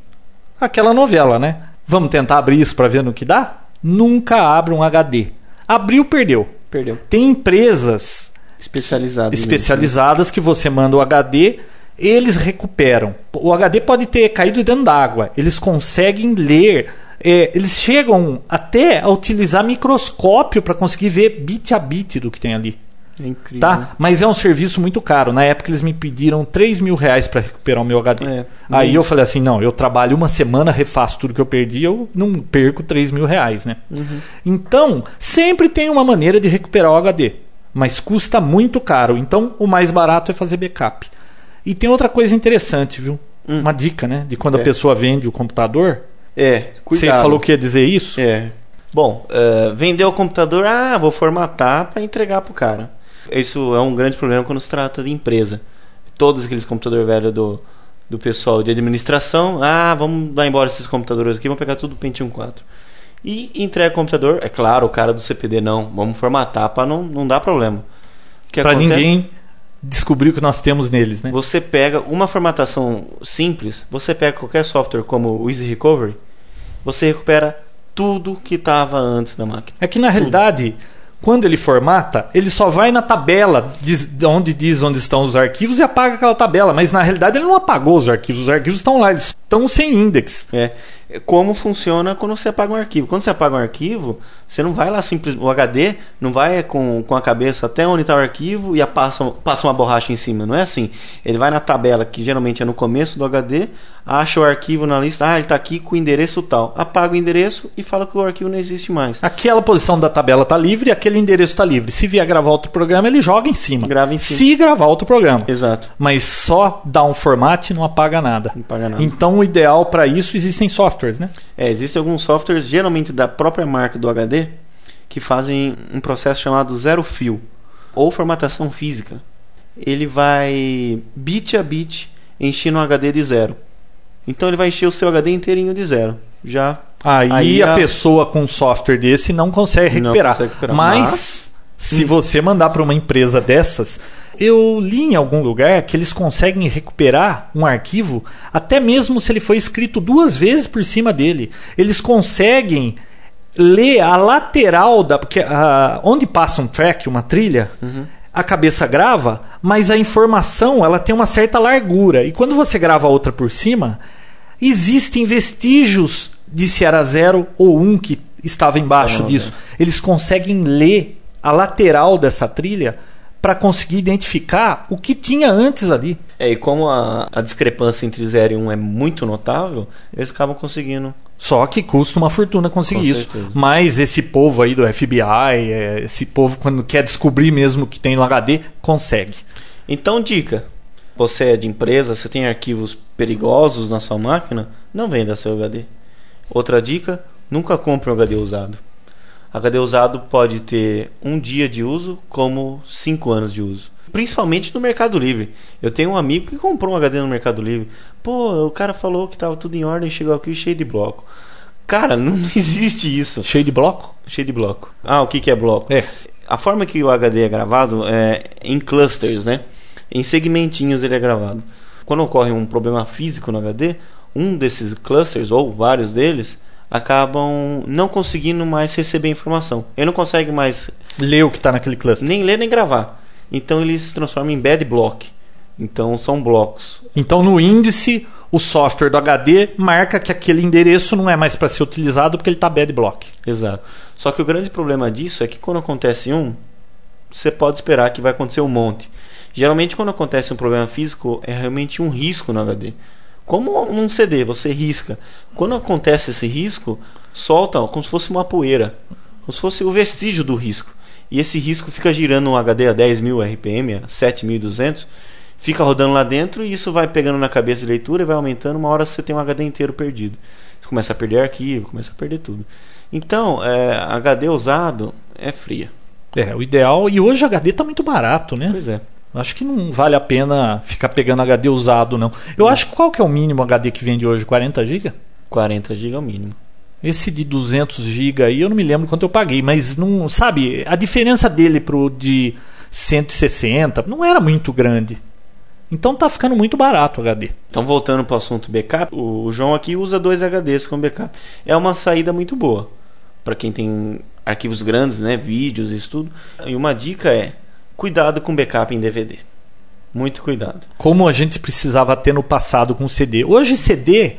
aquela novela, né? Vamos tentar abrir isso para ver no que dá? Nunca abra um HD. Abriu, perdeu. Perdeu. Tem empresas Especializado. nisso, especializadas que você manda o HD, eles recuperam. O HD pode ter caído dentro d'água, eles conseguem ler, é, eles chegam até a utilizar microscópio para conseguir ver bit a bit do que tem ali. né? É incrível. Tá? Mas é um serviço muito caro. Na época eles me pediram 3 mil reais para recuperar o meu HD. É. Aí eu falei assim: não, eu trabalho uma semana, refaço tudo que eu perdi, eu não perco 3 mil reais, né? Uhum. Então, sempre tem uma maneira de recuperar o HD. Mas custa muito caro. Então, o mais barato é fazer backup. E tem outra coisa interessante, viu? Uma dica, né? De quando É. a pessoa vende o computador. É, cuidado. Você falou que ia dizer isso? É. Bom, eh, vendeu o computador, ah, vou formatar para entregar pro cara. Isso é um grande problema quando se trata de empresa. Todos aqueles computadores velhos do, do pessoal de administração, ah, vamos dar embora esses computadores aqui, vamos pegar tudo Pentium 4. E entrega o computador, é claro, o cara do CPD não, vamos formatar para não, não dar problema. Para ninguém descobrir o que nós temos neles, né? Você pega uma formatação simples, você pega qualquer software como o Easy Recovery, você recupera tudo que estava antes da máquina. É que na realidade, quando ele formata, ele só vai na tabela diz- onde diz onde estão os arquivos e apaga aquela tabela. Mas na realidade ele não apagou os arquivos. Os arquivos estão lá, eles estão sem index. É como funciona quando você apaga um arquivo. Quando você apaga um arquivo, você não vai lá simplesmente. O HD não vai com, com a cabeça até onde está o arquivo e a passa, passa uma borracha em cima. Não é assim. Ele vai na tabela, que geralmente é no começo do HD, acha o arquivo na lista. Ah, ele está aqui com o endereço tal. Apaga o endereço e fala que o arquivo não existe mais. Aquela posição da tabela está livre, aquele endereço está livre. Se vier gravar outro programa, ele joga em cima. Grava em cima. Se gravar outro programa. Exato. Mas só dá um format não apaga nada. Não apaga nada. Então o ideal para isso existem softwares, né? É, existem alguns softwares, geralmente da própria marca do HD, que fazem um processo chamado zero fio ou formatação física. Ele vai bit a bit enchendo o HD de zero. Então ele vai encher o seu HD inteirinho de zero. Já Aí, Aí a, a- pessoa com um software desse não consegue Não recuperar. consegue recuperar. Mas, Mas- se você mandar para uma empresa dessas, eu li em algum lugar que eles conseguem recuperar um arquivo até mesmo se ele foi escrito duas vezes por cima dele. Eles conseguem ler a lateral da porque a- onde passa um track, uma trilha, a cabeça grava, mas a informação ela tem uma certa largura. E quando você grava outra por cima, existem vestígios de se era 0 ou 1 um que estava embaixo disso. Eles conseguem ler a lateral dessa trilha para conseguir identificar o que tinha antes ali. É, e como a, a discrepância entre 0 e 1 um é muito notável, eles acabam conseguindo. Só que custa uma fortuna conseguir Com isso. certeza. Mas esse povo aí do FBI, é, esse povo quando quer descobrir mesmo o que tem no HD, consegue. Então, dica: você é de empresa, você tem arquivos perigosos na sua máquina, não venda seu HD. Outra dica: nunca compre um HD usado. HD usado pode ter um dia de uso como cinco anos de uso. Principalmente no Mercado Livre. Eu tenho um amigo que comprou um HD no Mercado Livre. Pô, o cara falou que tava tudo em ordem, chegou aqui cheio de bloco. Cara, não existe isso. Cheio de bloco? Cheio de bloco. Ah, o que, que é bloco? É. A forma que o HD é gravado é em clusters, né? Em segmentinhos ele é gravado. Quando ocorre um problema físico no HD, um desses clusters, ou vários deles, acabam não conseguindo mais receber informação. Ele não consegue mais Ler o que está naquele cluster. nem ler nem gravar. Então ele se transforma em bad block. Então são blocos. Então no índice, o software do HD marca que aquele endereço não é mais para ser utilizado porque ele está bad block. Exato. Só que o grande problema disso é que quando acontece um, você pode esperar que vai acontecer um monte. Geralmente quando acontece um problema físico é realmente um risco no HD. Como num CD, você risca. Quando acontece esse risco, solta como se fosse uma poeira, como se fosse o vestígio do risco. E esse risco fica girando um HD a 10.000 RPM, a 7.200, fica rodando lá dentro e isso vai pegando na cabeça de leitura e vai aumentando. Uma hora você tem um HD inteiro perdido. Você começa a perder arquivo, começa a perder tudo. Então, é, HD usado é fria. É, o ideal. E hoje o HD está muito barato, né? Pois é. Acho que não vale a pena ficar pegando HD usado, não. Eu acho que qual que é o mínimo HD que vende hoje? 40 GB? 40 GB é o mínimo. Esse de 200 GB aí, eu não me lembro quanto eu paguei, mas não, sabe, a diferença dele pro de 160 não era muito grande. Então tá ficando muito barato o HD. Então, voltando para o assunto backup, o João aqui usa dois HDs como backup. É uma saída muito boa para quem tem arquivos grandes, né, vídeos e isso tudo. E uma dica é: cuidado com backup em DVD. Muito cuidado. Como a gente precisava ter no passado com CD. Hoje CD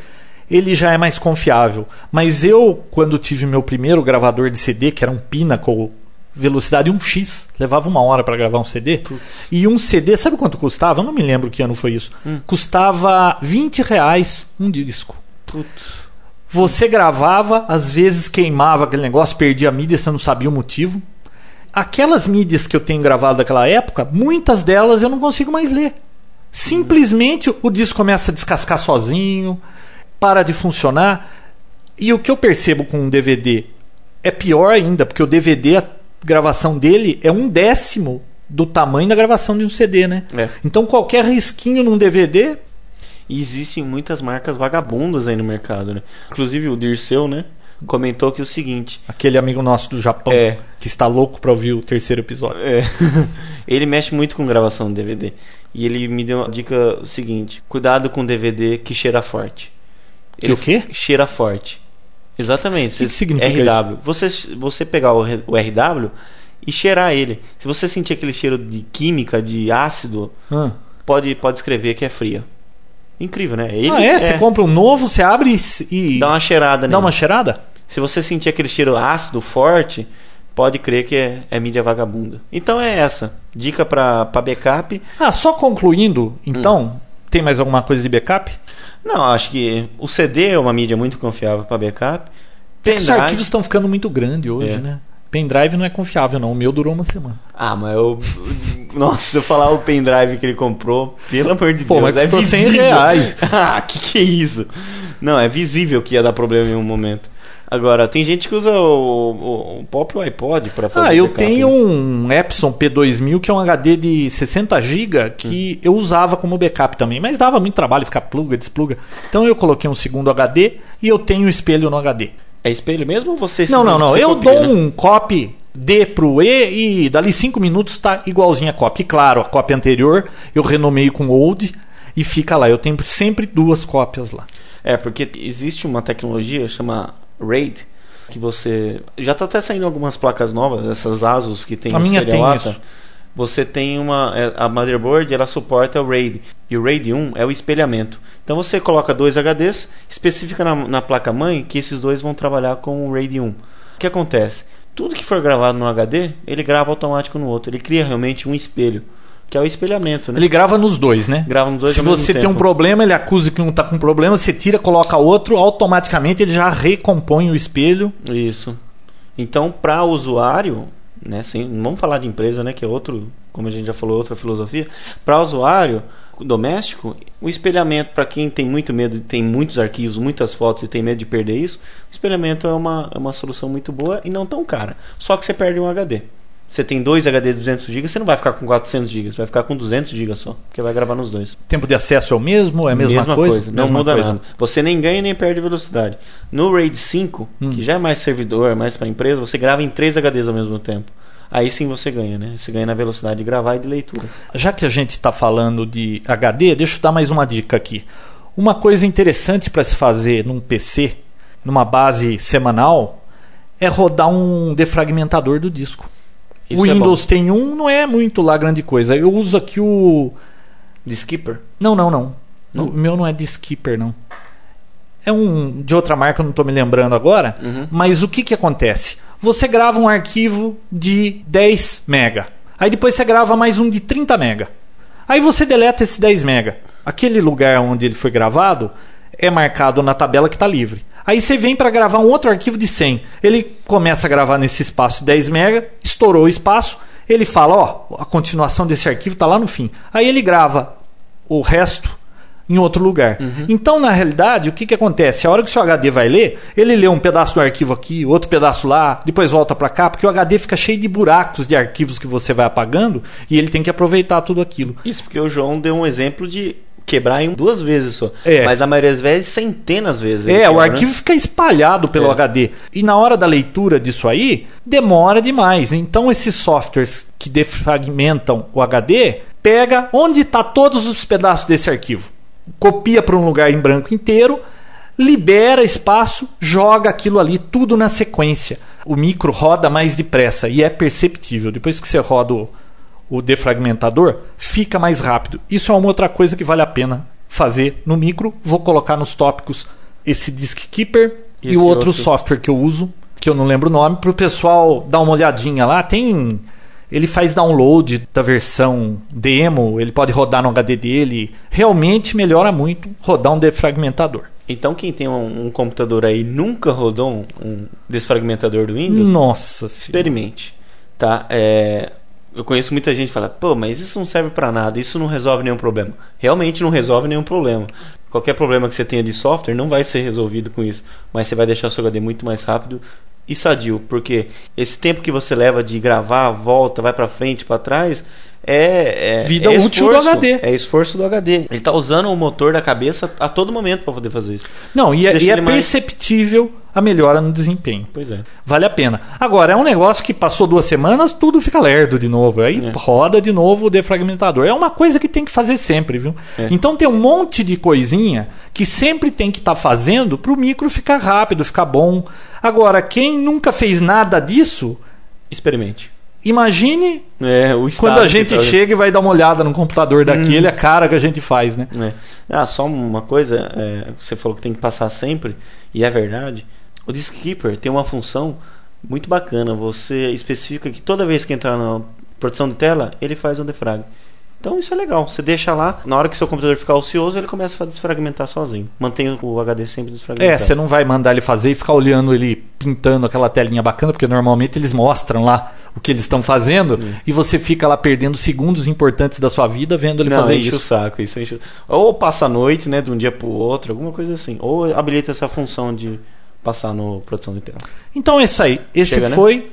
ele já é mais confiável, mas eu quando tive meu primeiro gravador de CD, que era um Pinnacle velocidade 1x, levava uma hora para gravar um CD. E um CD, sabe quanto custava? Eu não me lembro que ano foi isso. Custava 20 reais um disco. Putz. Você gravava, às vezes queimava aquele negócio, perdia a mídia, você não sabia o motivo. Aquelas mídias que eu tenho gravado daquela época, muitas delas eu não consigo mais ler. Simplesmente o disco começa a descascar sozinho, para de funcionar. E o que eu percebo com um DVD é pior ainda, porque o DVD, a gravação dele é um décimo do tamanho da gravação de um CD, né? É. Então qualquer risquinho num DVD E existem muitas marcas vagabundas aí no mercado, né? Inclusive o Dirceu, né? Comentou que o seguinte: Aquele amigo nosso do Japão É. que está louco para ouvir o terceiro episódio. É. ele mexe muito com gravação de DVD. E ele me deu a dica seguinte: cuidado com DVD que cheira forte. Que o quê? Cheira forte. Exatamente. Que que Você- significa RW. Você, você pegar o, o RW e cheirar ele. Se você sentir aquele cheiro de química, de ácido, Ah. pode, pode escrever que é fria. Incrível, né? Ele ah, é? Você compra um novo, você abre e, e Dá uma cheirada dá nele. uma cheirada? Se você sentir aquele cheiro ácido forte, pode crer que é, é mídia vagabunda. Então é essa. Dica pra, pra backup. Ah, só concluindo, então, Hum. tem mais alguma coisa de backup? Não, acho que o CD é uma mídia muito confiável para backup. É que os Pendrive- arquivos estão ficando muito grandes hoje, É. né? Pendrive não é confiável, não. O meu durou uma semana. Ah, mas eu. Nossa, se eu falar o pendrive que ele comprou, pelo amor de Pô, Deus. mas custou 100 visível. reais. ah, que que é isso? Não, é visível que ia dar problema em um momento. Agora, tem gente que usa o, o, o próprio iPod para fazer Ah, eu backup, tenho né? um Epson P2000 que é um HD de 60 GB que eu usava como backup também, mas dava muito trabalho ficar pluga, despluga. Então eu coloquei um segundo HD e eu tenho o espelho no HD. É espelho mesmo ou você Não, não, não. Eu copia, dou né? um copy D pro E e dali 5 minutos está igualzinho a cópia. E claro, a cópia anterior eu renomeio com old e fica lá. Eu tenho sempre duas cópias lá. É, porque existe uma tecnologia chama RAID que você já tá até saindo algumas placas novas, essas ASUS que tem A minha tem isso. Você tem uma é, a motherboard, ela suporta o RAID. E o RAID 1 é o espelhamento. Então você coloca dois HDs, especifica na, na placa mãe que esses dois vão trabalhar com o RAID 1. O que acontece? Tudo que for gravado no HD, ele grava automático no outro. Ele cria realmente um espelho, que é o espelhamento, né? Ele grava nos dois, né? Grava nos dois Se você tem um tempo. problema, ele acusa que um está com problema, você tira, coloca outro, automaticamente ele já recompõe o espelho. Isso. Então, para o usuário, né, sem, não vamos falar de empresa, né, que é outro, como a gente já falou, outra filosofia. Para o usuário, doméstico, o espelhamento, para quem tem muito medo, tem muitos arquivos, muitas fotos e tem medo de perder isso, o espelhamento é uma, é uma solução muito boa e não tão cara. Só que você perde um HD. Você tem dois HD de 200 GB, você não vai ficar com 400 GB, você vai ficar com 200 GB só, porque vai gravar nos dois. Tempo de acesso é o mesmo? É a mesma, mesma coisa? coisa? Não mesma muda coisa. nada. Você nem ganha nem perde velocidade. No RAID 5, Hum. que já é mais servidor, mais para empresa, você grava em três HDs ao mesmo tempo. Aí sim você ganha, né? Você ganha na velocidade de gravar e de leitura. Já que a gente está falando de HD, deixa eu dar mais uma dica aqui. Uma coisa interessante para se fazer num PC, numa base semanal, é rodar um defragmentador do disco. Isso o é Windows tem um, não é muito lá grande coisa. Eu uso aqui o. De skipper? Não, não, não. Não? O meu não é de Skipper, não. É um de outra marca, eu não estou me lembrando agora. Uhum. Mas o que, que acontece? Você grava um arquivo de 10 mega. Aí depois você grava mais um de 30 mega. Aí você deleta esse 10 mega. Aquele lugar onde ele foi gravado é marcado na tabela que está livre. Aí você vem para gravar um outro arquivo de 100. Ele começa a gravar nesse espaço de 10 mega, estourou o espaço, ele fala, ó, a continuação desse arquivo está lá no fim. Aí ele grava o resto em outro lugar. Então, na realidade, o que, que acontece? A hora que o seu HD vai ler, ele lê um pedaço do arquivo aqui, outro pedaço lá, depois volta para cá, porque o HD fica cheio de buracos de arquivos que você vai apagando e ele tem que aproveitar tudo aquilo. Isso porque o João deu um exemplo de quebrar em duas vezes só. É. Mas na maioria das vezes, centenas vezes. ele É, o quebra, arquivo fica espalhado pelo É. HD. E na hora da leitura disso aí, demora demais. Então esses softwares que defragmentam o HD, pega onde está todos os pedaços desse arquivo. Copia para um lugar em branco inteiro, libera espaço, joga aquilo ali tudo na sequência. O micro roda mais depressa e é perceptível. Depois que você roda o, o defragmentador, fica mais rápido. Isso é uma outra coisa que vale a pena fazer no micro. Vou colocar nos tópicos esse Disk Keeper e, Esse o outro, outro. software que eu uso, que eu não lembro o nome, para o pessoal dar uma olhadinha lá. Tem. Ele faz download da versão demo, ele pode rodar no HD dele. Realmente melhora muito rodar um defragmentador. Então quem tem um, um computador aí e nunca rodou um, um desfragmentador do Windows, Nossa senhora. experimente. Tá? É, eu conheço muita gente que fala, pô, mas isso não serve pra nada, isso não resolve nenhum problema. Realmente não resolve nenhum problema. Qualquer problema que você tenha de software não vai ser resolvido com isso, mas você vai deixar o seu HD muito mais rápido e sadio, porque esse tempo que você leva de gravar, volta, vai pra frente, pra trás, é, é Vida é útil do esforço, HD. É esforço do HD. Ele tá usando o motor da cabeça a todo momento pra poder fazer isso. Não, e é, e é mais- perceptível a melhora no desempenho. Pois é. Vale a pena. Agora, é um negócio que passou duas semanas, tudo fica lerdo de novo. Aí É. roda de novo o defragmentador. É uma coisa que tem que fazer sempre, viu? É. Então tem um monte de coisinha que sempre tem que estar fazendo para o micro ficar rápido, ficar bom. Agora, quem nunca fez nada disso, Experimente. imagine É, quando a gente tá- chega e vai dar uma olhada no computador daquele, Hum. a cara que a gente faz, né? É. Ah, só uma coisa, é, você falou que tem que passar sempre, e é verdade. O Disk Keeper tem uma função muito bacana. Você especifica que toda vez que entrar na proteção de tela, ele faz um defrag. Então isso é legal. Você deixa lá, na hora que seu computador ficar ocioso, ele começa a desfragmentar sozinho. Mantém o HD sempre desfragmentado. É, você não vai mandar ele fazer e ficar olhando ele pintando aquela telinha bacana, porque normalmente eles mostram lá o que eles estão fazendo e você fica lá perdendo segundos importantes da sua vida vendo ele não, fazer enche o isso. saco, isso enche... Ou passa a noite, né, de um dia pro outro, alguma coisa assim. Ou habilita essa função de passar no proteção de tela. Então é isso aí. Esse Chega, né? foi.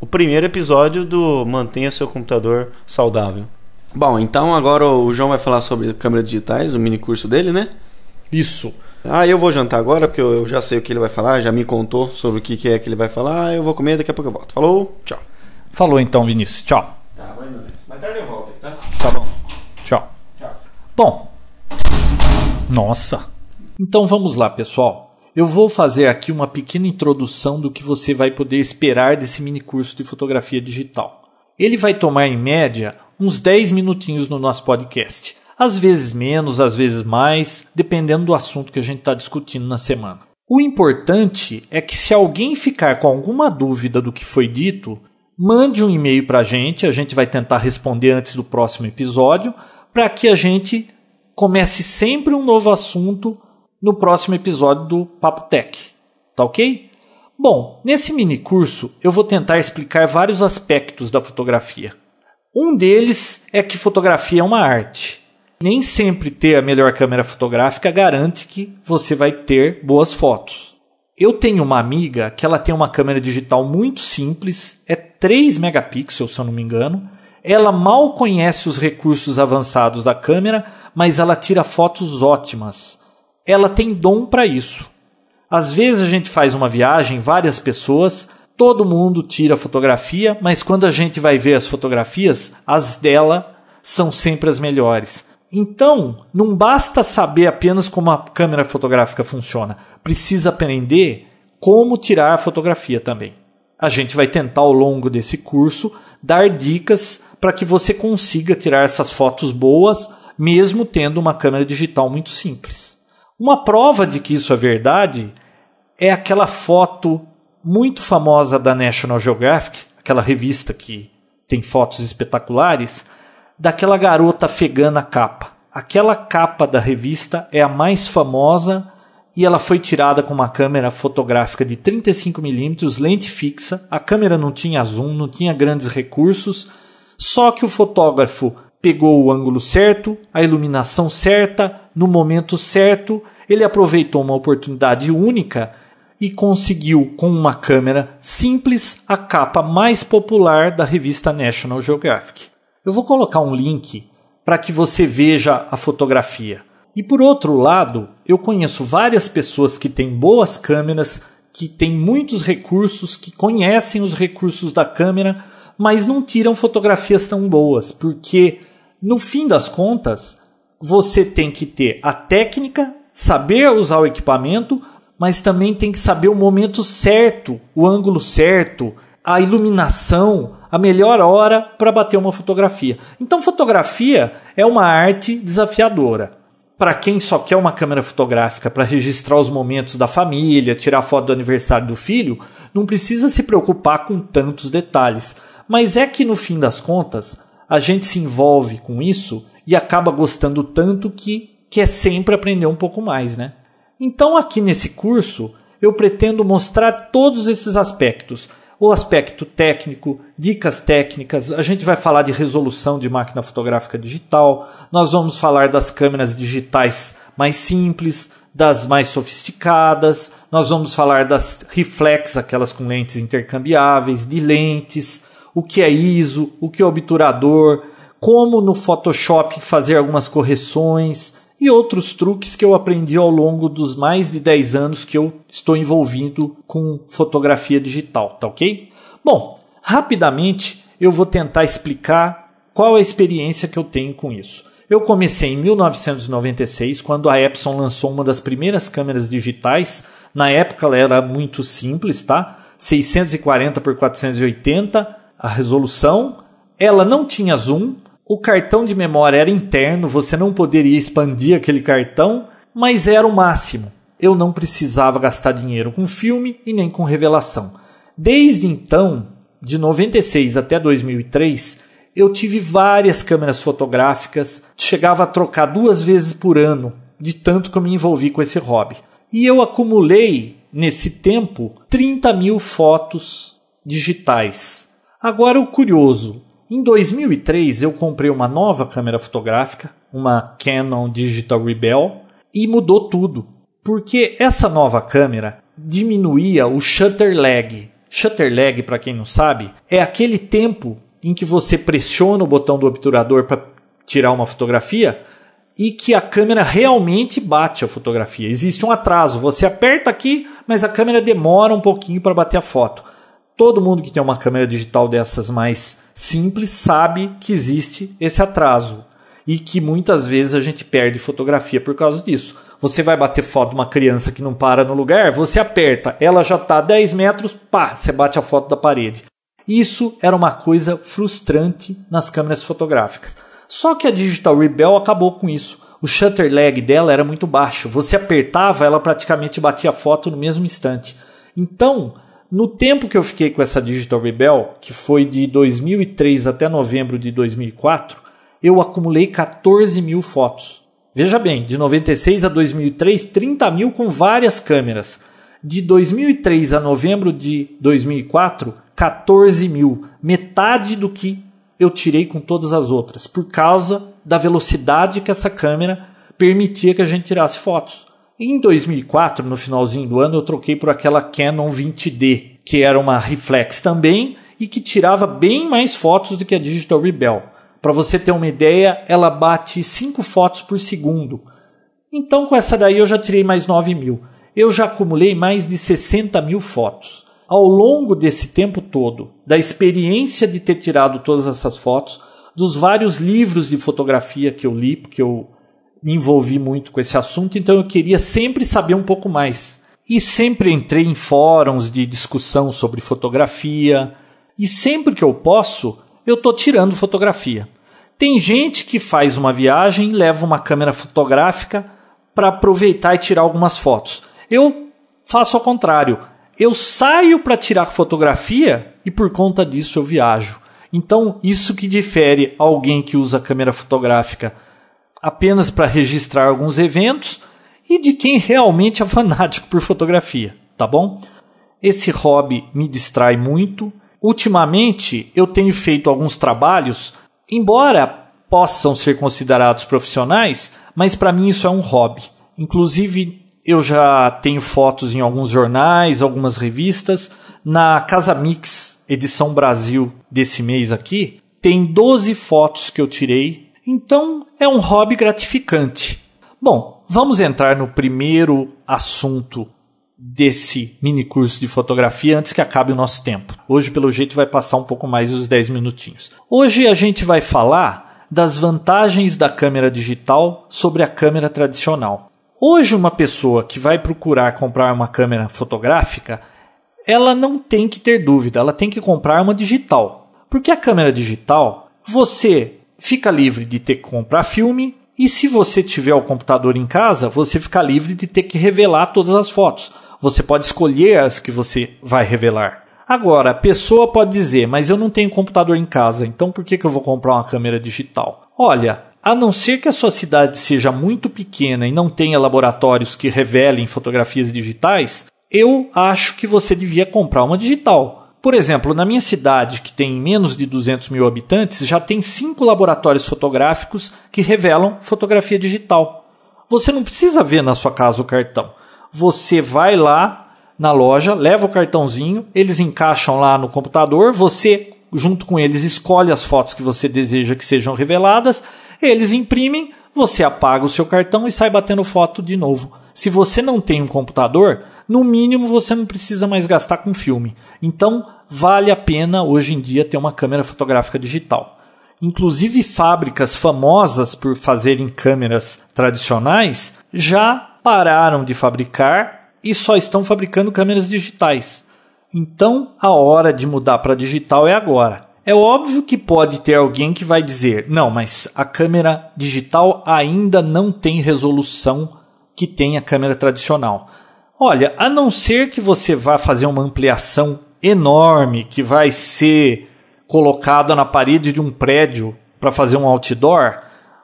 o primeiro episódio do Mantenha seu computador saudável. Bom, então agora o João vai falar sobre câmeras digitais, o mini curso dele, né? Isso. Ah, eu vou jantar agora, porque eu já sei o que ele vai falar, já me contou sobre o que é que ele vai falar, eu vou comer, daqui a pouco eu volto. Falou, tchau. Falou então, Vinícius. Tchau. Tá, vai Mais tarde eu volto, tá? Tá bom. Tchau. Tchau. Bom. Nossa. Então vamos lá, pessoal. Eu vou fazer aqui uma pequena introdução do que você vai poder esperar desse mini curso de fotografia digital. Ele vai tomar em média uns 10 minutinhos no nosso podcast. Às vezes menos, às vezes mais, dependendo do assunto que a gente está discutindo na semana. O importante é que se alguém ficar com alguma dúvida do que foi dito, mande um e-mail para a gente, a gente vai tentar responder antes do próximo episódio, para que a gente comece sempre um novo assunto no próximo episódio do Papo Tech. Tá ok? Bom, nesse mini curso eu vou tentar explicar vários aspectos da fotografia. Um deles é que fotografia é uma arte. nem sempre ter a melhor câmera fotográfica garante que você vai ter boas fotos. Eu tenho uma amiga que ela tem uma câmera digital muito simples, é 3 megapixels, se eu não me engano. Ela mal conhece os recursos avançados da câmera, mas ela tira fotos ótimas. Ela tem dom para isso. Às vezes a gente faz uma viagem, várias pessoas, todo mundo tira fotografia, mas quando a gente vai ver as fotografias, as dela são sempre as melhores. Então, não basta saber apenas como a câmera fotográfica funciona, precisa aprender como tirar a fotografia também. A gente vai tentar ao longo desse curso dar dicas para que você consiga tirar essas fotos boas, mesmo tendo uma câmera digital muito simples. Uma prova de que isso é verdade é aquela foto muito famosa da National Geographic, aquela revista que tem fotos espetaculares daquela garota afegã na capa. Aquela capa da revista é a mais famosa e ela foi tirada com uma câmera fotográfica de 35mm, lente fixa. A câmera não tinha zoom, não tinha grandes recursos, só que o fotógrafo pegou o ângulo certo, a iluminação certa, no momento certo. Ele aproveitou uma oportunidade única e conseguiu, com uma câmera simples, a capa mais popular da revista National Geographic. Eu vou colocar um link para que você veja a fotografia. E por outro lado, eu conheço várias pessoas que têm boas câmeras, que têm muitos recursos, que conhecem os recursos da câmera, mas não tiram fotografias tão boas, porque no fim das contas, você tem que ter a técnica, saber usar o equipamento, mas também tem que saber o momento certo, o ângulo certo, a iluminação, a melhor hora para bater uma fotografia. Então, fotografia é uma arte desafiadora. Para quem só quer uma câmera fotográfica para registrar os momentos da família, tirar foto do aniversário do filho, não precisa se preocupar com tantos detalhes. Mas é que no fim das contas, a gente se envolve com isso e acaba gostando tanto que quer sempre aprender um pouco mais, né? Então, aqui nesse curso, eu pretendo mostrar todos esses aspectos o aspecto técnico, dicas técnicas, a gente vai falar de resolução de máquina fotográfica digital, nós vamos falar das câmeras digitais mais simples, das mais sofisticadas, nós vamos falar das reflex, aquelas com lentes intercambiáveis, de lentes, o que é ISO, o que é obturador, como no Photoshop fazer algumas correções, e outros truques que eu aprendi ao longo dos mais de 10 anos que eu estou envolvido com fotografia digital, tá ok? Bom, rapidamente eu vou tentar explicar qual a experiência que eu tenho com isso. Eu comecei em 1996, quando a Epson lançou uma das primeiras câmeras digitais. Na época ela era muito simples, tá? 640 por 480 a resolução. Ela não tinha zoom, o cartão de memória era interno, você não poderia expandir aquele cartão, mas era o máximo. Eu não precisava gastar dinheiro com filme e nem com revelação. Desde então, de 96 até 2003, eu tive várias câmeras fotográficas, chegava a trocar duas vezes por ano, de tanto que eu me envolvi com esse hobby. E eu acumulei, nesse tempo, 30 mil fotos digitais. Agora, o curioso: em 2003 eu comprei uma nova câmera fotográfica, uma Canon Digital Rebel, e mudou tudo. Porque essa nova câmera diminuía o shutter lag. Shutter lag, para quem não sabe, é aquele tempo em que você pressiona o botão do obturador para tirar uma fotografia e que a câmera realmente bate a fotografia. Existe um atraso. Você aperta aqui, mas a câmera demora um pouquinho para bater a foto todo mundo que tem uma câmera digital dessas mais simples sabe que existe esse atraso e que muitas vezes a gente perde fotografia por causa disso. Você vai bater foto de uma criança que não para no lugar, você aperta, ela já está a 10 metros, pá, você bate a foto da parede. Isso era uma coisa frustrante nas câmeras fotográficas. Só que a Digital Rebel acabou com isso. O shutter lag dela era muito baixo. Você apertava, ela praticamente batia a foto no mesmo instante. Então, no tempo que eu fiquei com essa Digital Rebel, que foi de 2003 até novembro de 2004, eu acumulei 14 mil fotos. Veja bem, de 96 a 2003, 30 mil com várias câmeras. De 2003 a novembro de 2004, 14 mil. Metade do que eu tirei com todas as outras, por causa da velocidade que essa câmera permitia que a gente tirasse fotos. Em 2004, no finalzinho do ano, eu troquei por aquela Canon 20D, que era uma reflex também e que tirava bem mais fotos do que a Digital Rebel. Para você ter uma ideia, ela bate 5 fotos por segundo. Então, com essa daí, eu já tirei mais 9 mil. Eu já acumulei mais de 60 mil fotos. Ao longo desse tempo todo, da experiência de ter tirado todas essas fotos, dos vários livros de fotografia que eu li, porque eu me envolvi muito com esse assunto, então eu queria sempre saber um pouco mais. E sempre entrei em fóruns de discussão sobre fotografia, e sempre que eu posso, eu estou tirando fotografia. Tem gente que faz uma viagem e leva uma câmera fotográfica para aproveitar e tirar algumas fotos. Eu faço ao contrário. Eu saio para tirar fotografia e por conta disso eu viajo. Então, isso que difere alguém que usa câmera fotográfica apenas para registrar alguns eventos e de quem realmente é fanático por fotografia, tá bom? Esse hobby me distrai muito. Ultimamente, eu tenho feito alguns trabalhos, embora possam ser considerados profissionais, mas para mim isso é um hobby. Inclusive, eu já tenho fotos em alguns jornais, algumas revistas. Na Casa Mix, edição Brasil desse mês aqui, tem 12 fotos que eu tirei. Então, é um hobby gratificante. Bom, vamos entrar no primeiro assunto desse mini curso de fotografia antes que acabe o nosso tempo. Hoje, pelo jeito, vai passar um pouco mais dos 10 minutinhos. Hoje a gente vai falar das vantagens da câmera digital sobre a câmera tradicional. Hoje, uma pessoa que vai procurar comprar uma câmera fotográfica, ela não tem que ter dúvida, ela tem que comprar uma digital. Porque a câmera digital, você fica livre de ter que comprar filme, e se você tiver o computador em casa, você fica livre de ter que revelar todas as fotos. Você pode escolher as que você vai revelar. Agora, a pessoa pode dizer, mas eu não tenho computador em casa, então por que, que eu vou comprar uma câmera digital? Olha, a não ser que a sua cidade seja muito pequena e não tenha laboratórios que revelem fotografias digitais, eu acho que você devia comprar uma digital. Por exemplo, na minha cidade, que tem menos de 200 mil habitantes, já tem cinco laboratórios fotográficos que revelam fotografia digital. Você não precisa ver na sua casa o cartão você vai lá na loja, leva o cartãozinho, eles encaixam lá no computador, você, junto com eles, escolhe as fotos que você deseja que sejam reveladas, eles imprimem, você apaga o seu cartão e sai batendo foto de novo. Se você não tem um computador, no mínimo você não precisa mais gastar com filme. Então, vale a pena hoje em dia ter uma câmera fotográfica digital. Inclusive, fábricas famosas por fazerem câmeras tradicionais já pararam de fabricar e só estão fabricando câmeras digitais. Então, a hora de mudar para digital é agora. É óbvio que pode ter alguém que vai dizer: não, mas a câmera digital ainda não tem resolução que tem a câmera tradicional. Olha, a não ser que você vá fazer uma ampliação enorme que vai ser colocada na parede de um prédio para fazer um outdoor,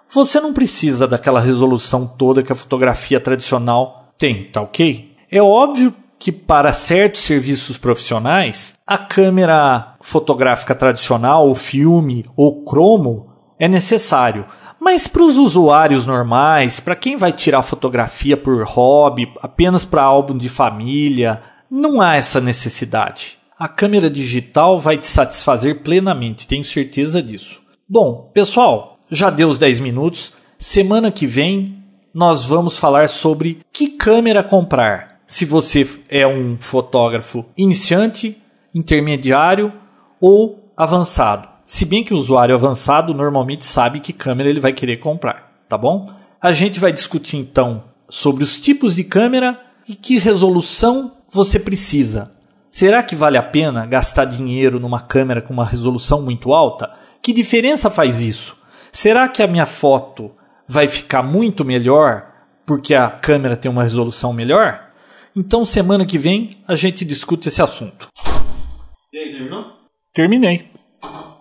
você não precisa daquela resolução toda que a fotografia tradicional tem, tá ok? É óbvio que para certos serviços profissionais, a câmera fotográfica tradicional, o filme ou cromo é necessário. Mas para os usuários normais, para quem vai tirar fotografia por hobby, apenas para álbum de família, não há essa necessidade. A câmera digital vai te satisfazer plenamente, tenho certeza disso. Bom, pessoal, já deu os 10 minutos. Semana que vem nós vamos falar sobre que câmera comprar. Se você é um fotógrafo iniciante, intermediário ou avançado. Se bem que o usuário avançado normalmente sabe que câmera ele vai querer comprar, tá bom? A gente vai discutir então sobre os tipos de câmera e que resolução você precisa. Será que vale a pena gastar dinheiro numa câmera com uma resolução muito alta? Que diferença faz isso? Será que a minha foto vai ficar muito melhor porque a câmera tem uma resolução melhor? Então, semana que vem, a gente discute esse assunto. E aí, terminou? Terminei.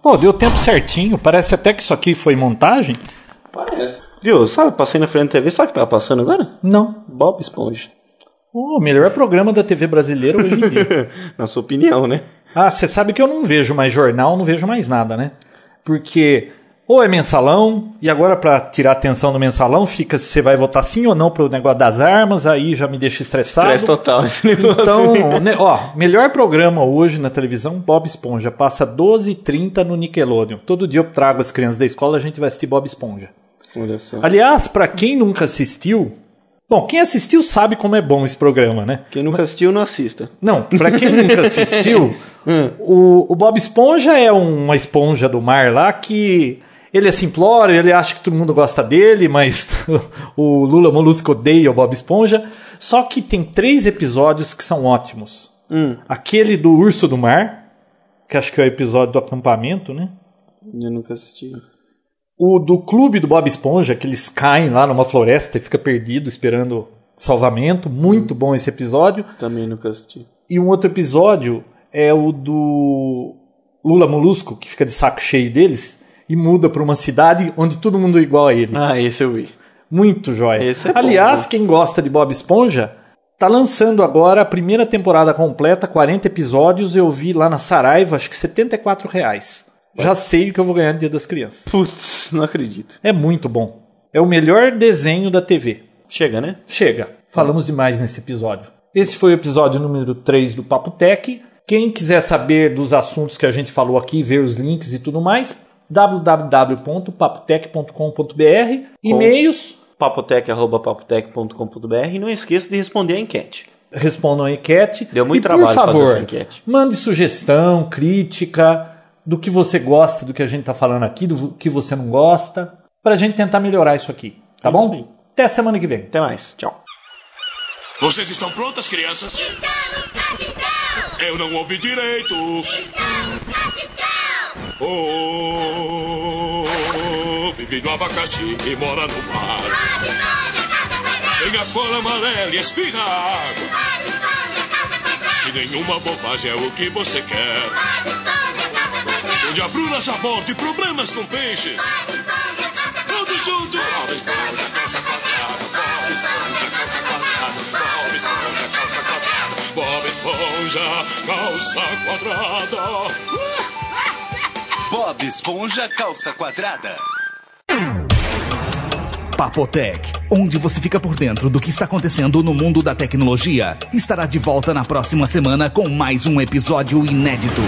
Pô, deu tempo certinho. Parece até que isso aqui foi montagem. Parece. Viu, sabe, passei na frente da TV, sabe o que tá passando agora? Não. Bob Esponja. O melhor programa da TV brasileira hoje em dia. na sua opinião, né? Ah, você sabe que eu não vejo mais jornal, não vejo mais nada, né? porque ou é mensalão, e agora para tirar a atenção do mensalão, fica se você vai votar sim ou não pro negócio das armas, aí já me deixa estressado. Estresse total esse negócio. Então, né, ó, melhor programa hoje na televisão, Bob Esponja. Passa 12h30 no Nickelodeon. Todo dia eu trago as crianças da escola, a gente vai assistir Bob Esponja. Olha só. Aliás, para quem nunca assistiu, bom, quem assistiu sabe como é bom esse programa, né? Quem nunca assistiu, não assista. Não, pra quem nunca assistiu, o, o Bob Esponja é uma esponja do mar lá que ele é simplório, ele acha que todo mundo gosta dele, mas o Lula Molusco odeia o Bob Esponja. Só que tem três episódios que são ótimos. Hum, Aquele do Urso do Mar, que acho que é o episódio do acampamento, né? eu nunca assisti. O do clube do Bob Esponja, que eles caem lá numa floresta e fica perdido esperando salvamento. Muito bom esse episódio. Também nunca assisti. E um outro episódio é o do Lula Molusco, que fica de saco cheio deles e muda para uma cidade onde todo mundo é igual a ele. Ah, esse eu vi. Muito jóia. Esse é bom, Aliás, né? quem gosta de Bob Esponja, tá lançando agora a primeira temporada completa, 40 episódios. Eu vi lá na Saraiva, acho que 74 reais. Já sei o que eu vou ganhar no Dia das Crianças. Putz, não acredito. É muito bom. É o melhor desenho da TV. Chega, né? Chega. Falamos demais nesse episódio. Esse foi o episódio número 3 do Papo Tech. Quem quiser saber dos assuntos que a gente falou aqui, ver os links e tudo mais, www.papotec.com.br, e-mails, papotec.papotec.com.br e não esqueça de responder a enquete. respondam a enquete. Deu muito e, por trabalho fazer favor, essa enquete. mande sugestão, crítica, do que você gosta do que a gente está falando aqui, do que você não gosta, para a gente tentar melhorar isso aqui. Tá bom? Até semana que vem. Até mais. Tchau. Vocês estão prontas, crianças? Estamos, capitão! Eu não ouvi direito. Estamos, capitão! Oh, vive no abacaxi e mora no mar. Tem a cor amarela e espirra água. Que nenhuma bobagem é o que você quer. Onde a Bruna já morde problemas com peixes. Todos juntos. Bob Esponja, calça quadrada. Bob Esponja, calça quadrada. Bob Esponja, calça quadrada. Bob Esponja, calça quadrada. Bob Esponja Calça Quadrada. Papotec, onde você fica por dentro do que está acontecendo no mundo da tecnologia, estará de volta na próxima semana com mais um episódio inédito.